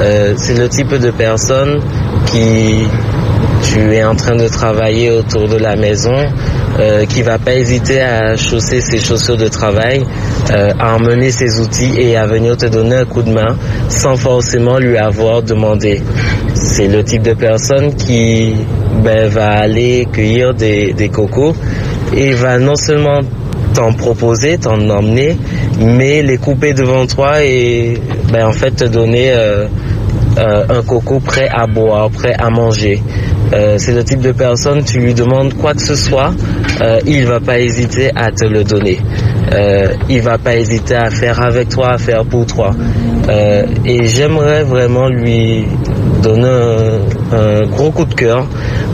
Euh, c'est le type de personne qui tu es en train de travailler autour de la maison, euh, qui va pas hésiter à chausser ses chaussures de travail, euh, à emmener ses outils et à venir te donner un coup de main sans forcément lui avoir demandé. C'est le type de personne qui ben, va aller cueillir des, des cocos et va non seulement t'en proposer, t'en emmener, mais les couper devant toi et ben, en fait te donner euh, euh, un coco prêt à boire, prêt à manger. Euh, c'est le type de personne, tu lui demandes quoi que ce soit, euh, il va pas hésiter à te le donner. Euh, il va pas hésiter à faire avec toi, à faire pour toi. Euh, et j'aimerais vraiment lui donner un, gros coup de cœur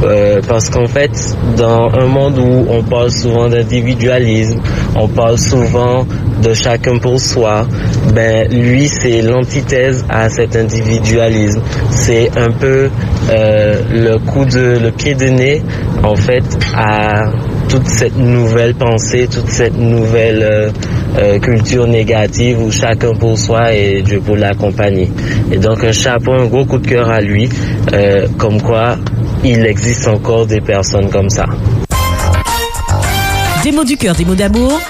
euh, parce qu'en fait, dans un monde où on parle souvent d'individualisme, on parle souvent de chacun pour soi, ben lui c'est l'antithèse à cet individualisme. C'est un peu euh, le coup de le pied de nez en fait à toute cette nouvelle pensée, toute cette nouvelle euh, euh, culture négative où chacun pour soi et Dieu pour la compagnie. Et donc un chapeau, un gros coup de cœur à lui, comme quoi il existe encore des personnes comme ça. Des mots du cœur, des mots d'amour,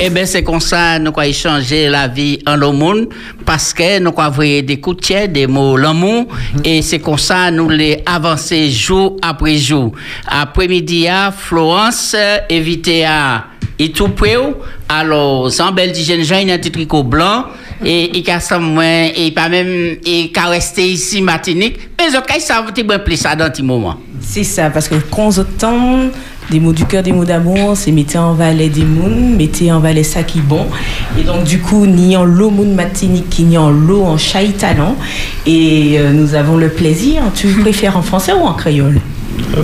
Eh bien, c'est comme ça, nous avons échangé la vie en le monde, parce que nous avons envoyé des coups de pied, des mots l'amour, et c'est comme ça, nous les avancé jour après jour. Après-midi, à Florence, évité à Itoupéo, alors, Zambel dit jeune gens, il a un petit tricot blanc, et il a moins, et pas même, et a resté ici, Martinique, mais ok, ça va être plus ça dans un petit moment. C'est ça, parce que quand temps, des mots du cœur, des mots d'amour, c'est mettez en valet des mouns, mettez en valet ça qui bon. Et donc, du coup, ni en l'eau moun matinique, ni en l'eau en chai talent. Et euh, nous avons le plaisir. Tu préfères en français ou en créole?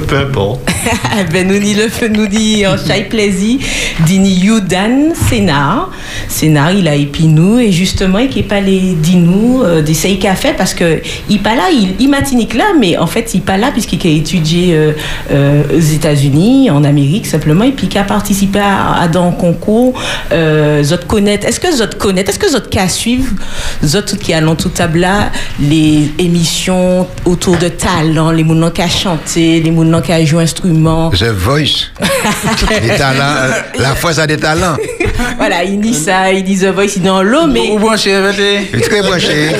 Peu importe. ben nous ni le nous dit en chai plaisir dini Yudan Sénat scénario il a épi nous et justement il est pas les dit nous euh, des qu'il a fait parce que il pas là il, il matinique là mais en fait il pas là puisqu'il a étudié euh, euh, aux États-Unis en Amérique simplement et puis qui a participé à, à dans concours euh, est-ce que zot connaître est-ce que zot qu'à suivre zot qui allons tout table les émissions autour de talent les mounons qui a les mounons qui a joué instrument The Voice. des talents. euh, La ça a des talents. voilà, il dit ça, il dit The Voice, il est dans l'eau, mais. Ou branché, Il est très branché.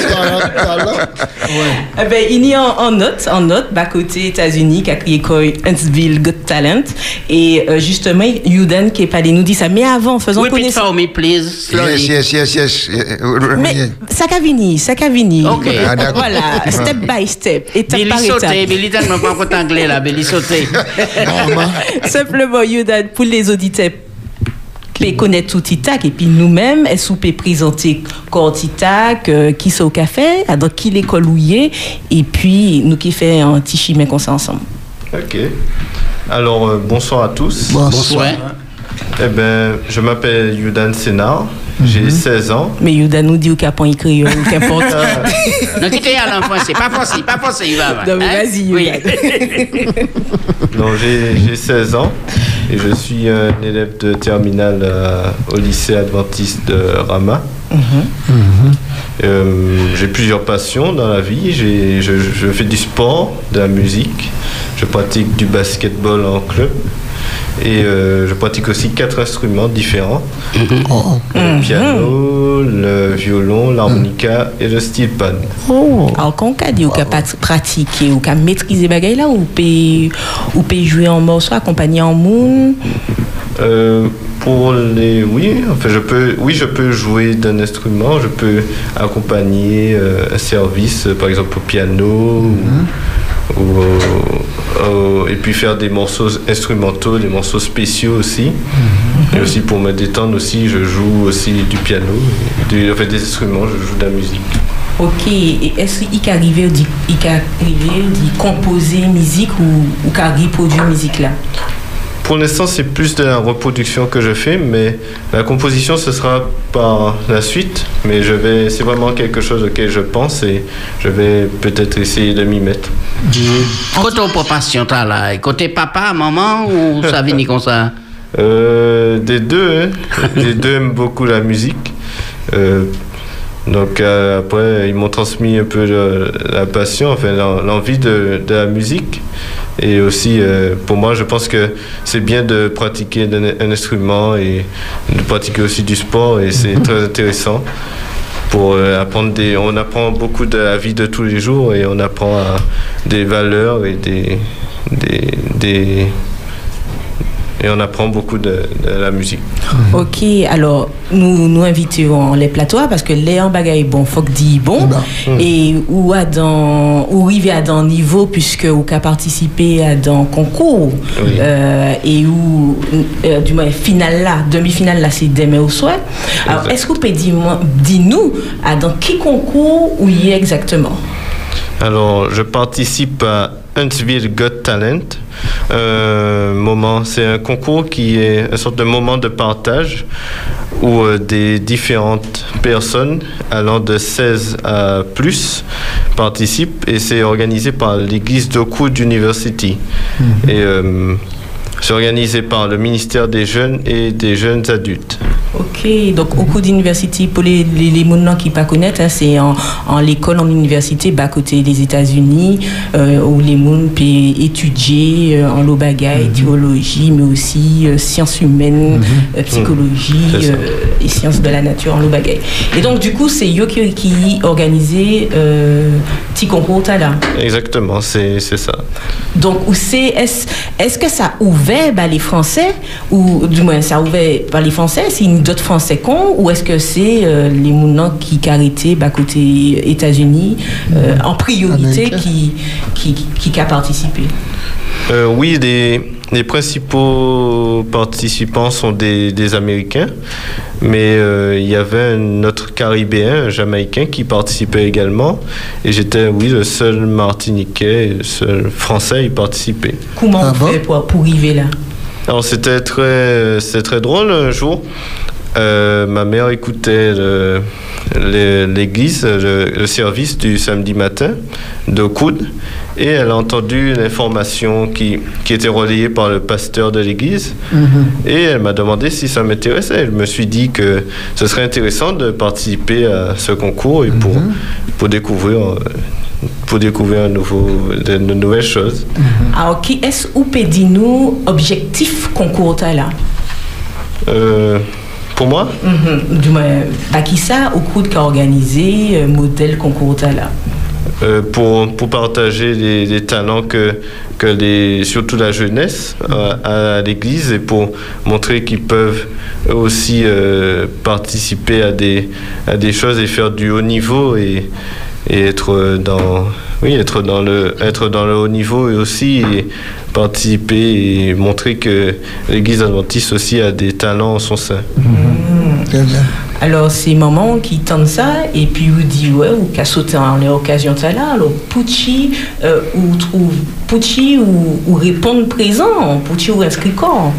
Eh ben, il est en, en note, en note, bas côté États-Unis, qui a créé Huntsville Got Talent. Et euh, justement, Yuden qui est pas nous dit ça. Mais avant, faisons Repeat connaissance. me, please. Yes, yes, yes, yes. Mais ça qu'a vini, ça qu'a vini. Ok. Ah, d'accord. Voilà, step by step, étape Billy par sauté, étape. Billy tellement pas anglais là, Sauté. Simplement, Yodan, pour les auditeurs, peut connaître tout Titac et puis nous-mêmes, est-ce qu'on peut présenter corps Titac, euh, qui sont au café, à dans qui l'école où il est, et puis nous qui fait un petit chimé comme ça ensemble. Ok. Alors, euh, bonsoir à tous. Bonsoir. Eh ben, je m'appelle Yudan Sénard, j'ai 16 ans. Mais Yodan nous dit au capon écrit, qu'importe. Non, quittez à l'enfant, c'est pas forcé, pas forcé, il va. Non, mais hein? vas-y, Oui. Donc, j'ai j'ai 16 ans et je suis un élève de terminale euh, au lycée adventiste de Rama. Euh, j'ai plusieurs passions dans la vie. J'ai- Je, je fais du sport, de la musique. Je pratique du basketball en club. Et euh, je pratique aussi quatre instruments différents. Le piano, le violon, l'harmonica et le steel pan. Oh. Alors, quand on dit ou qu'a pat- pratiquer ou qu'a maîtriser bagay là, ou peut ou peut jouer en morceau accompagné en moon. Euh, pour les oui, enfin je peux oui je peux jouer d'un instrument, je peux accompagner euh, un service par exemple au piano ou, ou et puis faire des morceaux instrumentaux, des morceaux spéciaux aussi. Et aussi pour me détendre aussi, je joue aussi du piano, du, enfin, des instruments, je joue de la musique. Ok, est-ce qu'il arrive d'y composer musique ou, ou qu'à reproduire musique là? Pour l'instant, c'est plus de la reproduction que je fais, mais la composition, ce sera par la suite. Mais je vais, c'est vraiment quelque chose auquel je pense et je vais peut-être essayer de m'y mettre. Côté pour passion, t'as là, côté papa, maman, ou ça vient comme ça? Euh, des deux, hein. les deux aiment beaucoup la musique. Euh, donc euh, après, ils m'ont transmis un peu le- la passion, enfin l'en- l'envie de, de la musique. Et aussi, euh, pour moi, je pense que c'est bien de pratiquer un, instrument et de pratiquer aussi du sport. Et c'est très intéressant pour euh, apprendre des... On apprend beaucoup de la vie de tous les jours et on apprend à- des valeurs et des et on apprend beaucoup de, de la musique. Ok, alors nous nous invitons les plateaux parce que les en bagaille bon, faut que dit bon. Et ou à dans ou arriver à dans niveau puisque ou qu'a participé à dans concours. Euh, et où euh, du moins finale là, demi-finale là c'est demain au soir. Alors est-ce que vous pouvez dire dis nous à dans qui concours où il est exactement? Alors, je participe à Huntsville Got Talent. Euh, moment, c'est un concours qui est une sorte de moment de partage où euh, des différentes personnes allant de 16 à plus participent et c'est organisé par l'église d'Oakwood University. Et euh, c'est organisé par le ministère des Jeunes et des Jeunes Adultes. Ok, donc au cours d'université, pour les, les, les qui ne pas connaissent, hein, c'est en, en l'école, en université, bas côté des États-Unis, euh, où les gens peuvent étudier euh, en l'eau bagaille, théologie, mais aussi euh, sciences humaines, euh, psychologie et sciences de la nature en l'eau bagaille. Et donc, du coup, c'est eux qui, qui organisent euh, petit concours là. Exactement, c'est ça. Donc, c'est, est-ce est que ça ouvert bah, les Français, ou du moins ça ouvert par les Français, c'est une d'autres Français cons, ou est-ce que c'est euh, les mounants qui carité bah, côté États-Unis euh, en priorité qui, qui, qui, qui a participé? Euh, oui, les, les principaux participants sont des, des Américains, mais euh, il y avait un autre Caribéen, un Jamaïcain, qui participait également. Et j'étais, oui, le seul Martiniquais, le seul Français à y participer. Comment on fait pour, pour arriver là? Alors c'était très, drôle un jour. euh, ma mère écoutait l'église, le service du samedi matin de coude, et elle a entendu l'information qui, qui était relayée par le pasteur de l'église. Et elle m'a demandé si ça m'intéressait. Je me suis dit que ce serait intéressant de participer à ce concours et pour, pour découvrir, euh, pour découvrir un nouveau, de, de nouvelles choses. Alors, qui est-ce ou nous objectif concours là? Euh, pour moi, Mhm. Du moins, pas qui ça, au coup de qu'a organisé euh, modèle concours là? Euh, pour, pour partager les, les talents que, que les, surtout la jeunesse euh, à l'église et pour montrer qu'ils peuvent eux aussi euh, participer à des, à des choses et faire du haut niveau et, et être dans oui être dans le être dans le haut niveau et aussi et participer et montrer que l'église adventiste aussi a des talents en son sein. Alors, c'est maman qui tente ça, et puis vous dit, ouais, ou qu'à sauter en l'occasion t'as là, alors, Pucci, euh, ou trouve Pucci, ou, ou répondre présent, Pucci ou inscrit corps.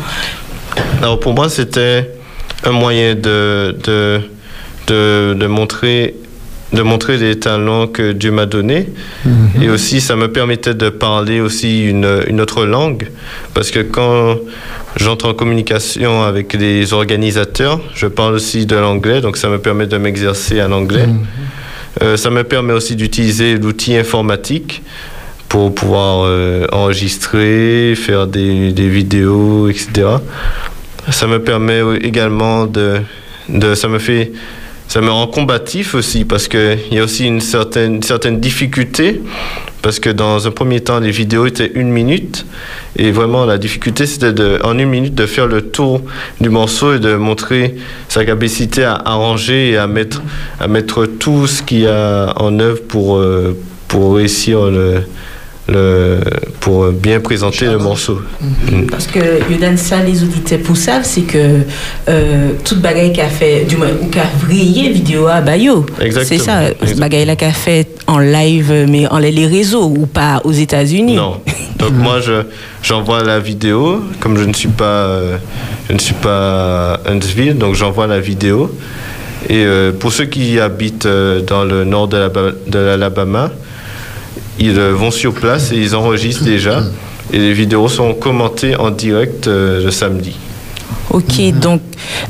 Alors pour moi, c'était un moyen de, de, de, de montrer de montrer les talents que Dieu m'a donnés. Et aussi ça me permettait de parler aussi une, une autre langue. Parce que quand j'entre en communication avec les organisateurs je parle aussi de l'anglais donc ça me permet de m'exercer en anglais. Euh, ça me permet aussi d'utiliser l'outil informatique pour pouvoir euh, enregistrer, faire des, des vidéos, etc. Ça me permet également de, de ça me fait, ça me rend combatif aussi parce que il y a aussi une certaine, certaine difficulté parce que dans un premier temps les vidéos étaient une minute et vraiment la difficulté c'était en une minute de faire le tour du morceau et de montrer sa capacité à arranger et à mettre, à mettre tout ce qu'il y a en œuvre pour, euh, pour réussir le, le, pour bien présenter le morceau. Mm. Parce que Yodan, ça, les auditeurs pour c'est que euh, toute bagaille qu'a fait, du moins, ou qu'a vrillé vidéo à Bayo. Exactement. C'est ça, cette bagaille là qu'a fait en live, mais en les réseaux, ou pas aux États-Unis. Non. Donc moi, je, j'envoie la vidéo. Comme je ne suis pas, euh, je ne suis pas Huntsville, donc j'envoie la vidéo. Et euh, pour ceux qui habitent euh, dans le nord de l'Alabama, ils euh, vont sur place et ils enregistrent déjà. Et les vidéos sont commentées en direct euh, le samedi. Ok, donc,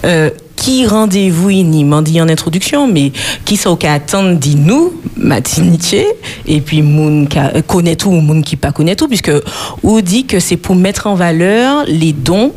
euh, qui rendez-vous ini m'en dit en introduction, mais qui sont qu'à attendre dit nous, Matiniché, et puis moun connaît tout ou moun qui pas connaît tout, puisque on dit que c'est pour mettre en valeur les dons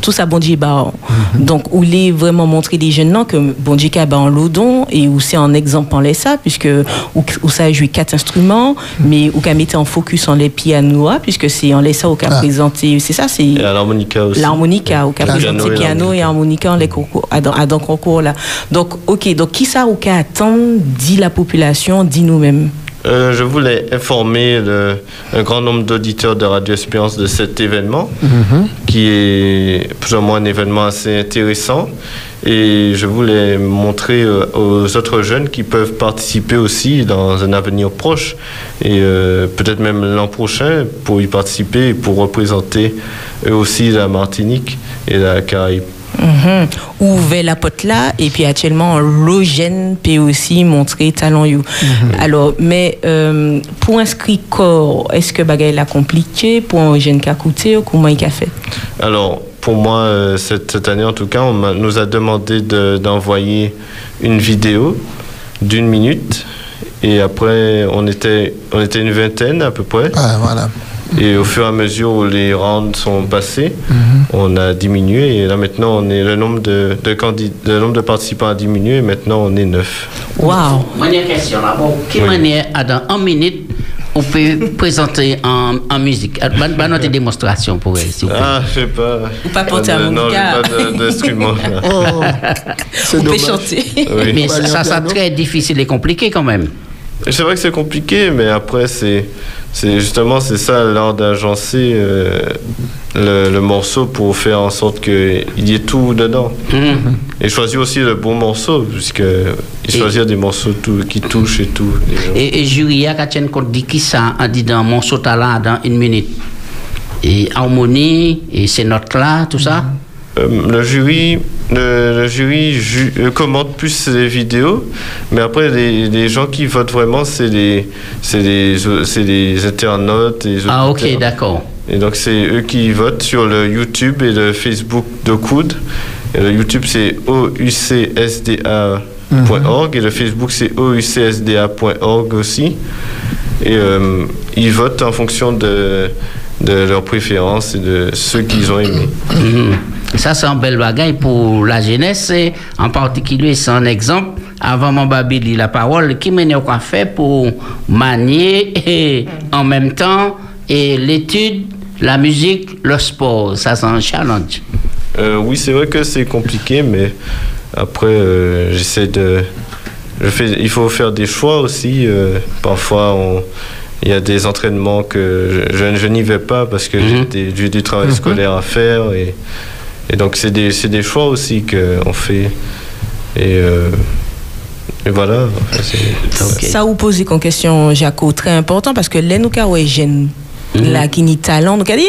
tout ça bon Dieu bah donc où les vraiment montrer des jeunes non que bon Dieu bah en l'odon et où c'est un exemple en ça puisque où, où ça joue quatre instruments mais où qu'a mis en focus en les pianos puisque c'est en ça où qu'a Ah. présenté c'est ça c'est Et à l'harmonica aussi. l'harmonica où qu'a Le présenté piano et harmonica en les concours à dans, à dans concours là. Donc ok donc qui ça ou qu'a attendre dit la population dit nous-mêmes Euh, je voulais informer le- un grand nombre d'auditeurs de Radio Espérance de cet événement, qui est plus ou moins un événement assez intéressant. Et je voulais montrer euh, aux autres jeunes qui peuvent participer aussi dans un avenir proche et euh, peut-être même l'an prochain pour y participer et pour représenter eux aussi la Martinique et la Caraïbe. Mhm. Ouvert la porte là et puis actuellement l'ogène peut aussi montrer talent you. Alors mais euh, pour inscrire corps est-ce que bagaille la compliqué pour un jeune qui a coûté ou comment il a fait? Alors, pour moi, euh, cette, cette année, en tout cas, on nous a demandé de- d'envoyer une vidéo d'une minute. Et après, on était, on était une vingtaine à peu près. voilà. Et au fur et à mesure où les rounds sont passés, on a diminué. Et là, maintenant, on est, le, nombre de, de le nombre de participants a diminué. Et maintenant, on est neuf. Waouh Dernière question là. Bon, quelle Oui. manière, à dans une minute, on peut présenter en, en musique Euh, Ban ban notre démonstration pour elle, s'il vous plaît. Ah, je sais pas. Ou pas porter de- un Non, pas d'instrument. là. Oh, On peut chanter. Oui. Mais ça, ça sera très difficile et compliqué quand même. C'est vrai que c'est compliqué, mais après, c'est, c'est justement c'est ça l'art d'agencer euh, le, le morceau pour faire en sorte qu'il y ait tout dedans. Et choisir aussi le bon morceau, puisque et choisir des morceaux tout, qui touchent et tout. les gens. Et, et jury, quand dit qui ça, a dit dans mon saut là dans une minute. Et harmonie, et ces notes là, tout ça. Euh, le jury, le, le jury ju- euh, commente plus les vidéos, mais après, les, les gens qui votent vraiment, c'est les, les, les internautes. Les Ah, ok, d'accord. Et donc, c'est eux qui votent sur le YouTube et le Facebook d'Okud. Et le YouTube, c'est oucsda.org et le Facebook, c'est oucsda.org aussi. Et euh, ils votent en fonction de, de leurs préférences et de ceux qu'ils ont aimés. Mhm. Ça, c'est un bel bagage pour la jeunesse. et En particulier, c'est un exemple. Avant mon babi dit la parole, qui mène quoi faire pour manier et en même temps et l'étude, la musique, le sport. Ça, c'est un challenge. Euh, oui, c'est vrai que c'est compliqué, mais après, euh, j'essaie de. Je fais, il faut faire des choix aussi. euh, parfois, on- il y a des entraînements que je, je- je n'y vais pas parce que j'ai j'ai du travail Mhm. scolaire à faire. Et, et donc, c'est des, c'est des choix aussi qu'on fait. Et, euh, et voilà. enfin, Ça vous pose une question, Jaco, très important parce que les nous qui Mhm. là qui ni talent, nous qui dit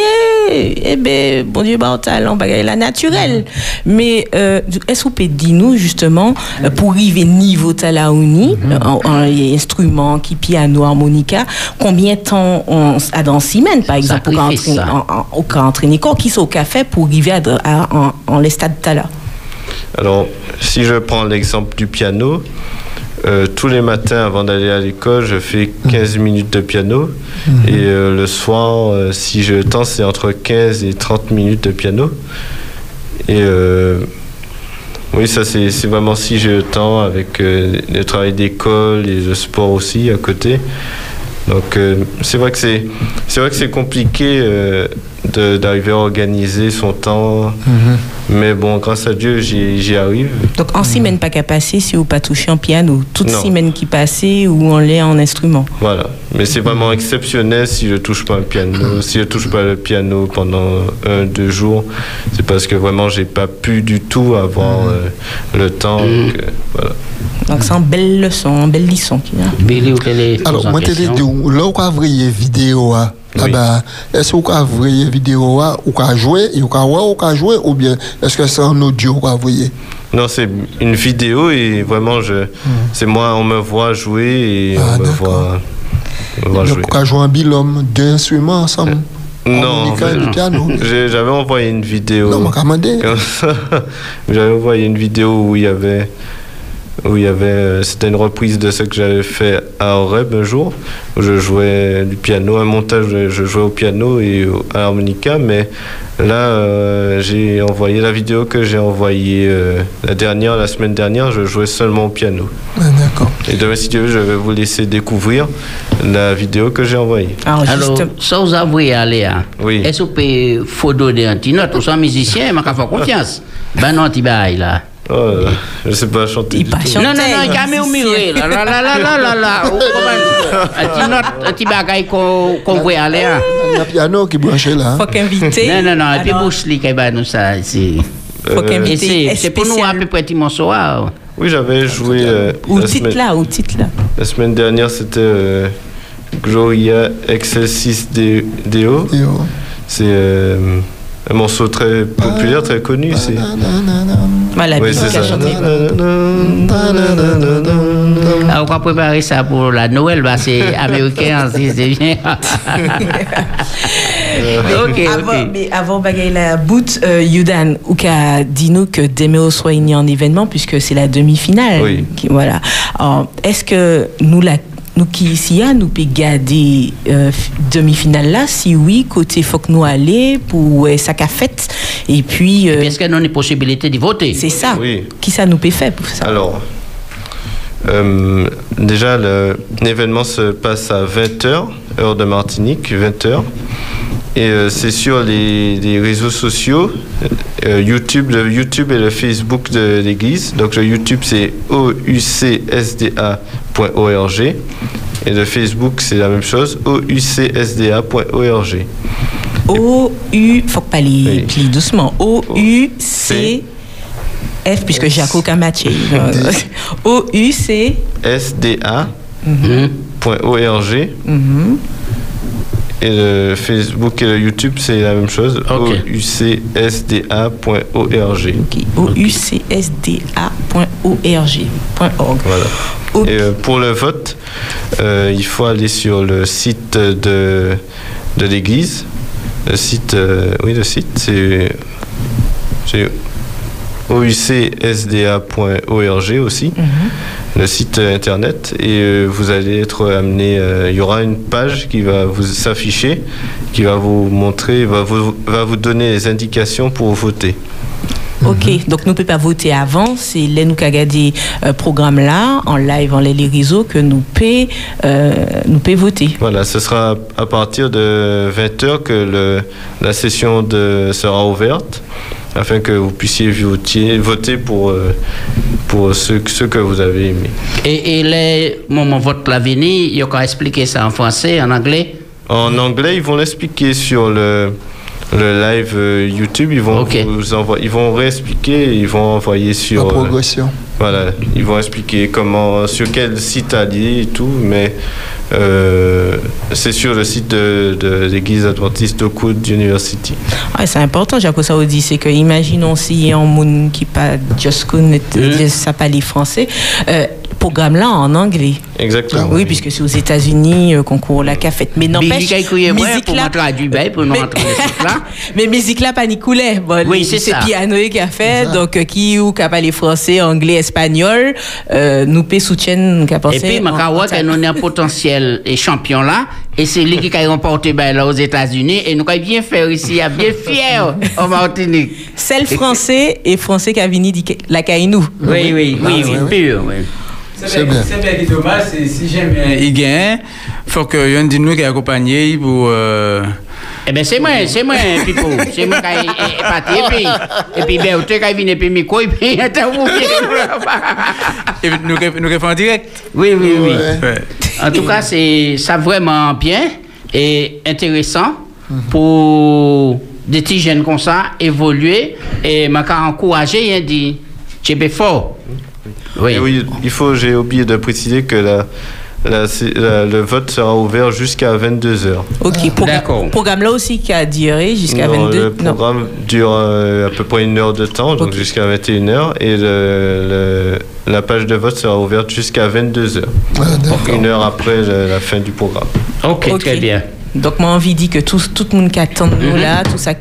eh, eh ben bon Dieu bah talent bagaille la naturel. Mhm. Mais euh, est-ce que vous pouvez dire nous justement euh, pour arriver niveau talent uni Mhm. en, en instrument qui piano harmonica, combien de temps on a dans semaine par exemple pour entraîner ça. en, en, au cas entraîner quoi qui sont au café pour arriver à, à- en, en les stades talent. Alors, si je prends l'exemple du piano, euh, tous les matins avant d'aller à l'école, je fais 15 minutes de piano. Et euh, le soir, euh, si j'ai le temps, c'est entre 15 et 30 minutes de piano. Et euh, oui, ça, c'est vraiment si j'ai le temps avec euh, le travail d'école et le sport aussi à côté. Donc, euh, c'est vrai que c'est c'est vrai que c'est compliqué euh, d'arriver à organiser son temps. Mais bon, grâce à Dieu, j'y arrive. Donc en semaine pas qu'à passer si vous pas touché en piano, toute Non. semaine qui passait ou on l'est en instrument. Voilà. Mais c'est vraiment exceptionnel si je touche pas un piano. Si je touche pas le piano pendant un, deux jours, c'est parce que vraiment j'ai pas pu du tout avoir euh, le temps. Donc, euh, voilà. Donc c'est une belle leçon, une belle leçon a. Alors, moi, je te dis, là où vous voyez vidéo, ah, Oui. ben, est-ce que vous voyez vidéo, ah, ou et vous voir, ou vous jouer, ou bien est-ce que c'est en audio que vous voyez Non, c'est une vidéo et vraiment, je, c'est moi, on me voit jouer et on me voit, on me voit jouer. Vous jouer un bilhomme, deux instruments ensemble Non, du piano? j'ai- j'avais envoyé une vidéo. Non, moi, commandé. J'avais envoyé une vidéo où il y avait. Où il y avait. euh, C'était une reprise de ce que j'avais fait à Oreb un jour, où je jouais du piano, un montage, où je jouais au piano et à l'harmonica, mais là, euh, j'ai envoyé la vidéo que j'ai envoyée euh, la dernière, la semaine dernière, je jouais seulement au piano. D'accord. Et demain, si Dieu veut, je vais vous laisser découvrir la vidéo que j'ai envoyée. Alors, Alors, ça vous avouez, Aléa. Oui. Est-ce que vous pouvez faut donner un petit note Vous êtes musicien, mais qu'à faire confiance. Ben non, tu là. Oh je sais pas chanter. du tout. Non, non, non, il y a mis au muré, là, là, là, là, là, là, là. Ou comment- Un petit note, un petit bagage qu'on qu'on voit aller, hein. Il y a un piano qui est branché là. Faut qu'inviter. Non, non, non, et puis Lee qui va nous ça, c'est... Faut qu'inviter Et c'est- C'est pour nous à peu près petit morceau, hein. Oui, j'avais joué. euh, Ou la titre semaine- là, ou titre là. La semaine dernière, c'était euh, Gloria Excelsis De- Deo. C'est euh, un morceau très populaire, très connu. C'est... Voilà, Oui, c'est qui a ça. chanté. Ah, on va préparer ça pour la Noël, bah, c'est américain, c'est bien. ok, avant, ok. mais avant bagaille la bout, euh, Yudan, ou qu'a dit nous que Demeo soit uni en événement puisque c'est la demi-finale. Oui. Qui- voilà. Alors, est-ce que nous la nous qui ici à nous peut garder euh, demi-finale là si oui côté faut que nous aller pour ouais, ça qu'a fait et puis euh, Est-ce qu'on a une possibilité de voter? C'est ça Oui. qui ça nous peut faire pour ça? Alors, euh, déjà, le- l'événement se passe à 20h, heure de Martinique, 20h. Et euh, c'est sur les, les réseaux sociaux, euh, YouTube, le YouTube et le Facebook de l'église. Donc le YouTube c'est oucsda.org et le Facebook c'est la même chose, oucsda.org. O U faut pas les plis doucement O U C F puisque Jaco Camaché O U C sda.org Mhm. Et le Facebook et le YouTube, c'est la même chose. Ok. oucsda.org. oucsda.org.org. Voilà. Et euh, pour le vote, euh, il faut aller sur le site de, de l'église. Le site, euh, oui, le site, c'est c'est oucsda.org aussi, le site internet. Et euh, vous allez être amené, euh, il y aura une page qui va vous s'afficher, qui va vous montrer, va vous, va vous donner les indications pour voter. Ok, donc nous ne pouvons pas voter avant, c'est les nous qui euh, programme là, en live, en les les réseaux, que nous pouvons euh, nous pouvons voter. Voilà, ce sera à partir de 20h que le, la session de, sera ouverte afin que vous puissiez voter, voter pour, euh, pour ceux, ceux que vous avez aimés. Et, et les moments vote la venir, il y a expliquer ça en français, en anglais? En anglais, ils vont l'expliquer sur le, le live euh, YouTube. Ils vont vous envoyer, ils vont réexpliquer, ils vont envoyer sur. La euh, progression. voilà, ils vont expliquer comment, sur quel site aller et tout, mais euh, c'est sur le site de, de l'église adventiste d'Oakwood University. Ouais, c'est important, Jaco Saoudi, c'est que imaginons s'il y a un monde qui pas just connaît, ça parle français, euh, programme là en anglais. Exactement. Oui, puisque c'est aux États-Unis, euh, concours là qu'a fait. Mais n'empêche, Musique pour là- ce truc-là. mais musique là, pas Nicolet. Bon, Oui, c'est ça. piano qui a fait, donc euh, qui ou qui a parlé français, anglais, espagnol, euh, nous peut soutien, qui a pensé. Et puis, que nous avons un potentiel et champion là. Et c'est lui qui a remporté ben, là aux États-Unis. Et nous avons bien fait ici, à bien fier en Martinique. Celle français et français qui a venu la Caïnou. Oui, oui, oui, oui, pur, oui. C'est bien. C'est bien, Thomas. c'est- Si j'aime il gagne, faut que y en de nous qui accompagné pour. euh, Eh ben c'est moi, c'est moi, Pipo. C'est moi qui ai parti. Et puis, et puis, ben, tu as venu, et puis, micro, et puis, attends, vous Et nous, nous faisons en direct. Oui, oui, oui. En tout cas, c'est ça vraiment bien et intéressant pour des petits jeunes comme ça évoluer et m'a encouragé, il dit, j'ai bien fort. Oui. Et oui, il faut, j'ai oublié de préciser que la, la- c'est- la- le vote sera ouvert jusqu'à 22h. Ok, programme, programme là aussi qui a duré jusqu'à Non, 22. Le programme dure euh, à peu près une heure de temps, donc jusqu'à 21h, et le- le- la page de vote sera ouverte jusqu'à 22h. donc une heure après le- la fin du programme. Ok, Ok. très bien. Donc, moi, envie dit que tout, tout le monde qui attend nous Mhm. là, tout ça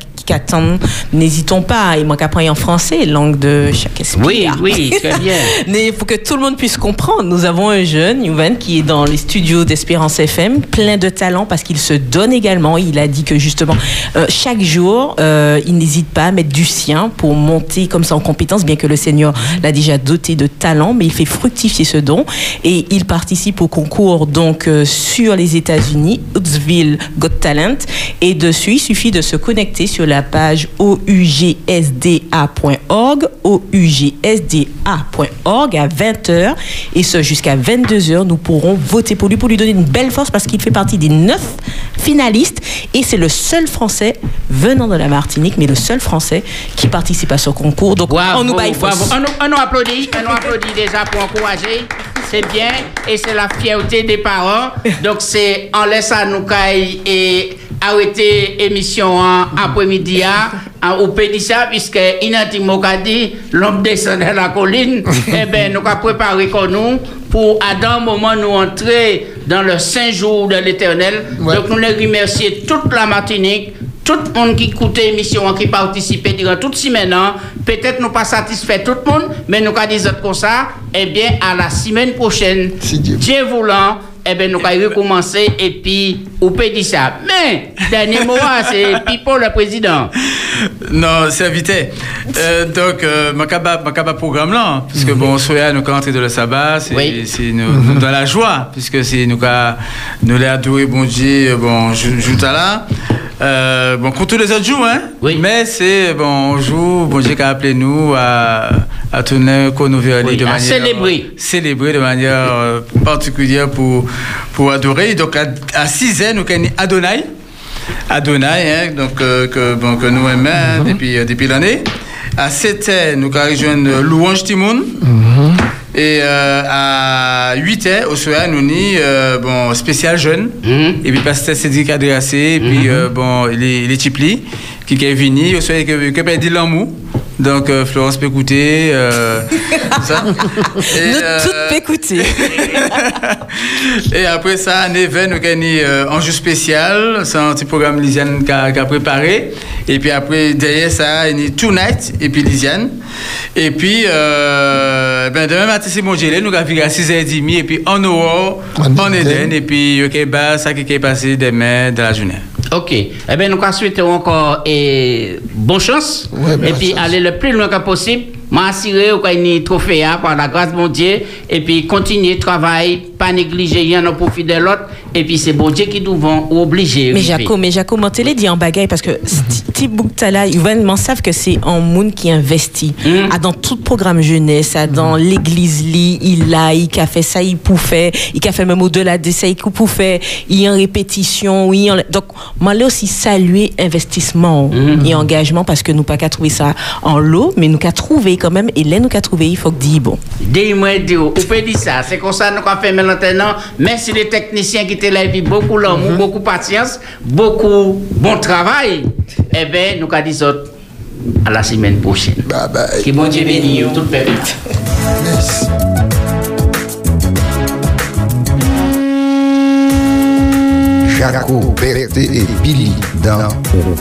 n'hésitons pas. Et moi, qu'apprendre en français, langue de chaque esprit. Oui, oui, très bien. Mais il faut que tout le monde puisse comprendre. Nous avons un jeune, Youven, qui est dans les studios d'Espérance FM, plein de talent parce qu'il se donne également. Il a dit que justement, euh, chaque jour, euh, il n'hésite pas à mettre du sien pour monter comme ça en compétence, bien que le Seigneur l'a déjà doté de talent, mais il fait fructifier ce don et il participe au concours donc euh, sur les États-Unis, Hoodsville Got Talent. Et dessus, il suffit de se connecter sur la page ougsda.org, ougsda.org à 20h et ce jusqu'à 22h, nous pourrons voter pour lui, pour lui donner une belle force parce qu'il fait partie des neuf finalistes et c'est le seul Français venant de la Martinique, mais le seul Français qui participe à ce concours. Donc, on nous baille Bravo. On nous, on nous applaudit, on nous applaudit déjà pour encourager. C'est bien et c'est la fierté des parents. Donc c'est en laissant nous et arrêter émission en après-midi en au Pédissa puisque Inati dit l'homme descend de la colline. eh ben nous avons préparé comme nous pour à un moment nous entrer dans le saint jour de l'éternel. Donc nous les remercier toute la Martinique tout le monde qui écoute l'émission, qui participe durant toute semaine, hein, peut-être nous pas satisfait tout le monde, mais nous allons dire comme ça, eh bien, à la semaine prochaine, Dieu voulant, eh bien, nous allons recommencer et puis, on peut dire ça. Mais, dernier mot, hein, c'est Pipo le président. Non, c'est invité. Euh, donc, euh, Macaba, Macaba programme là, puisque bon, Soya, nous rentré de le sabbat, c'est c'est nous, dans la joie, puisque c'est nous qu'a- nous adoré, bon Dieu, euh, bon, jou- joue là. Euh, bon, comme tous les autres jours, hein. Mais c'est, bon, on joue, bon Dieu qui a appelé nous à, tourner Oui, de à manière. célébrer. Célébrer de manière euh, particulière pour, pour adorer. Donc, à, à 6 ans, nous avons Adonai. Adonai, hein, donc, euh, que, bon, que nous aimons hein, depuis, euh, depuis l'année. À 7 ans, nous avons rejoint Louange Timoun. Et euh, à 8h, au soir, nous avons euh, bon, spécial jeune. Et puis, pasteur Cédric Adressé. Et puis, euh, bon, les, les Chipli qui est venu. Au soir, que, que peut dire l'amour. Donc, euh, Florence peut écouter. Euh, ça. Et, Nous euh, toutes peut écouter. et après ça, nous avons euh, un jeu spécial. C'est un petit programme Lisiane qui a, préparé. Et puis après, derrière ça, il y a Tonight et puis Lisiane. Et puis, euh, ben, demain matin, c'est mon gelé. Nous avons à 6h30 et puis en Aurore, en Eden. Et puis, y a ça qui est passé demain dans la journée. Ok. Eh bien, nous souhaitons encore et bonne chance. et puis, aller le plus loin que possible. M'assurer qu'il trophée hein, par la grâce de mon Dieu. Et puis, continuer le travail, pas négliger rien au profit de l'autre. Et puis, c'est bon Dieu qui nous vont obliger. Mais Jaco, mais Jaco, mon télé dit en bagaille parce que Steve Bouktala, ils savent que c'est un monde qui investit. Ah, dans tout programme jeunesse, ah, dans l'église, li, il a, il a fait ça, il pouvait, il a fait même au-delà de ça, il pouvait, il en répétition, il y a en- donc, moi, là aussi, saluer investissement et engagement parce que nous pas qu'à trouver ça en lot, mais nous qu'à trouver quand même, et là, nous qu'à trouver, il faut que dire bon. Dis-moi, dis vous pouvez dire ça. C'est comme ça nous avons fait maintenant. Merci les techniciens qui étaient élèves, beaucoup l'amour, mm -hmm. beaucoup patience, beaucoup bon travail, eh bien, nous avons dit ça à la semaine prochaine. Bye bye. Que bon Dieu bénisse tout le peuple. Yes. Jaco, Berthe et Billy dans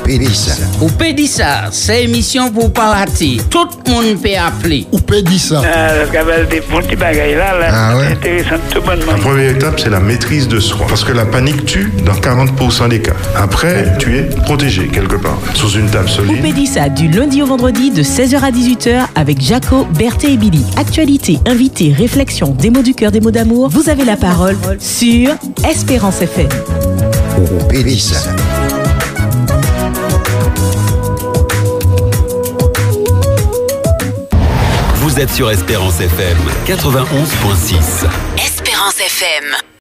Pédissa. Ou peut dire ça, c'est émission pour pas rater. Tout le monde peut appeler. Ou ça. Ah, parce qu'avec des petits bagailles là, là Ah ouais. c'est intéressant, tout bonnement. La première étape, c'est la maîtrise de soi. Parce que la panique tue dans 40% des cas. Après, tu es protégé quelque part, sous une table solide. Pédissa du lundi au vendredi de 16h à 18h avec Jaco, Berthé et Billy. Actualité, invité, réflexion, des mots du cœur, des mots d'amour. Vous avez la parole sur Espérance FM. Vous êtes sur Espérance FM 91.6. Espérance FM.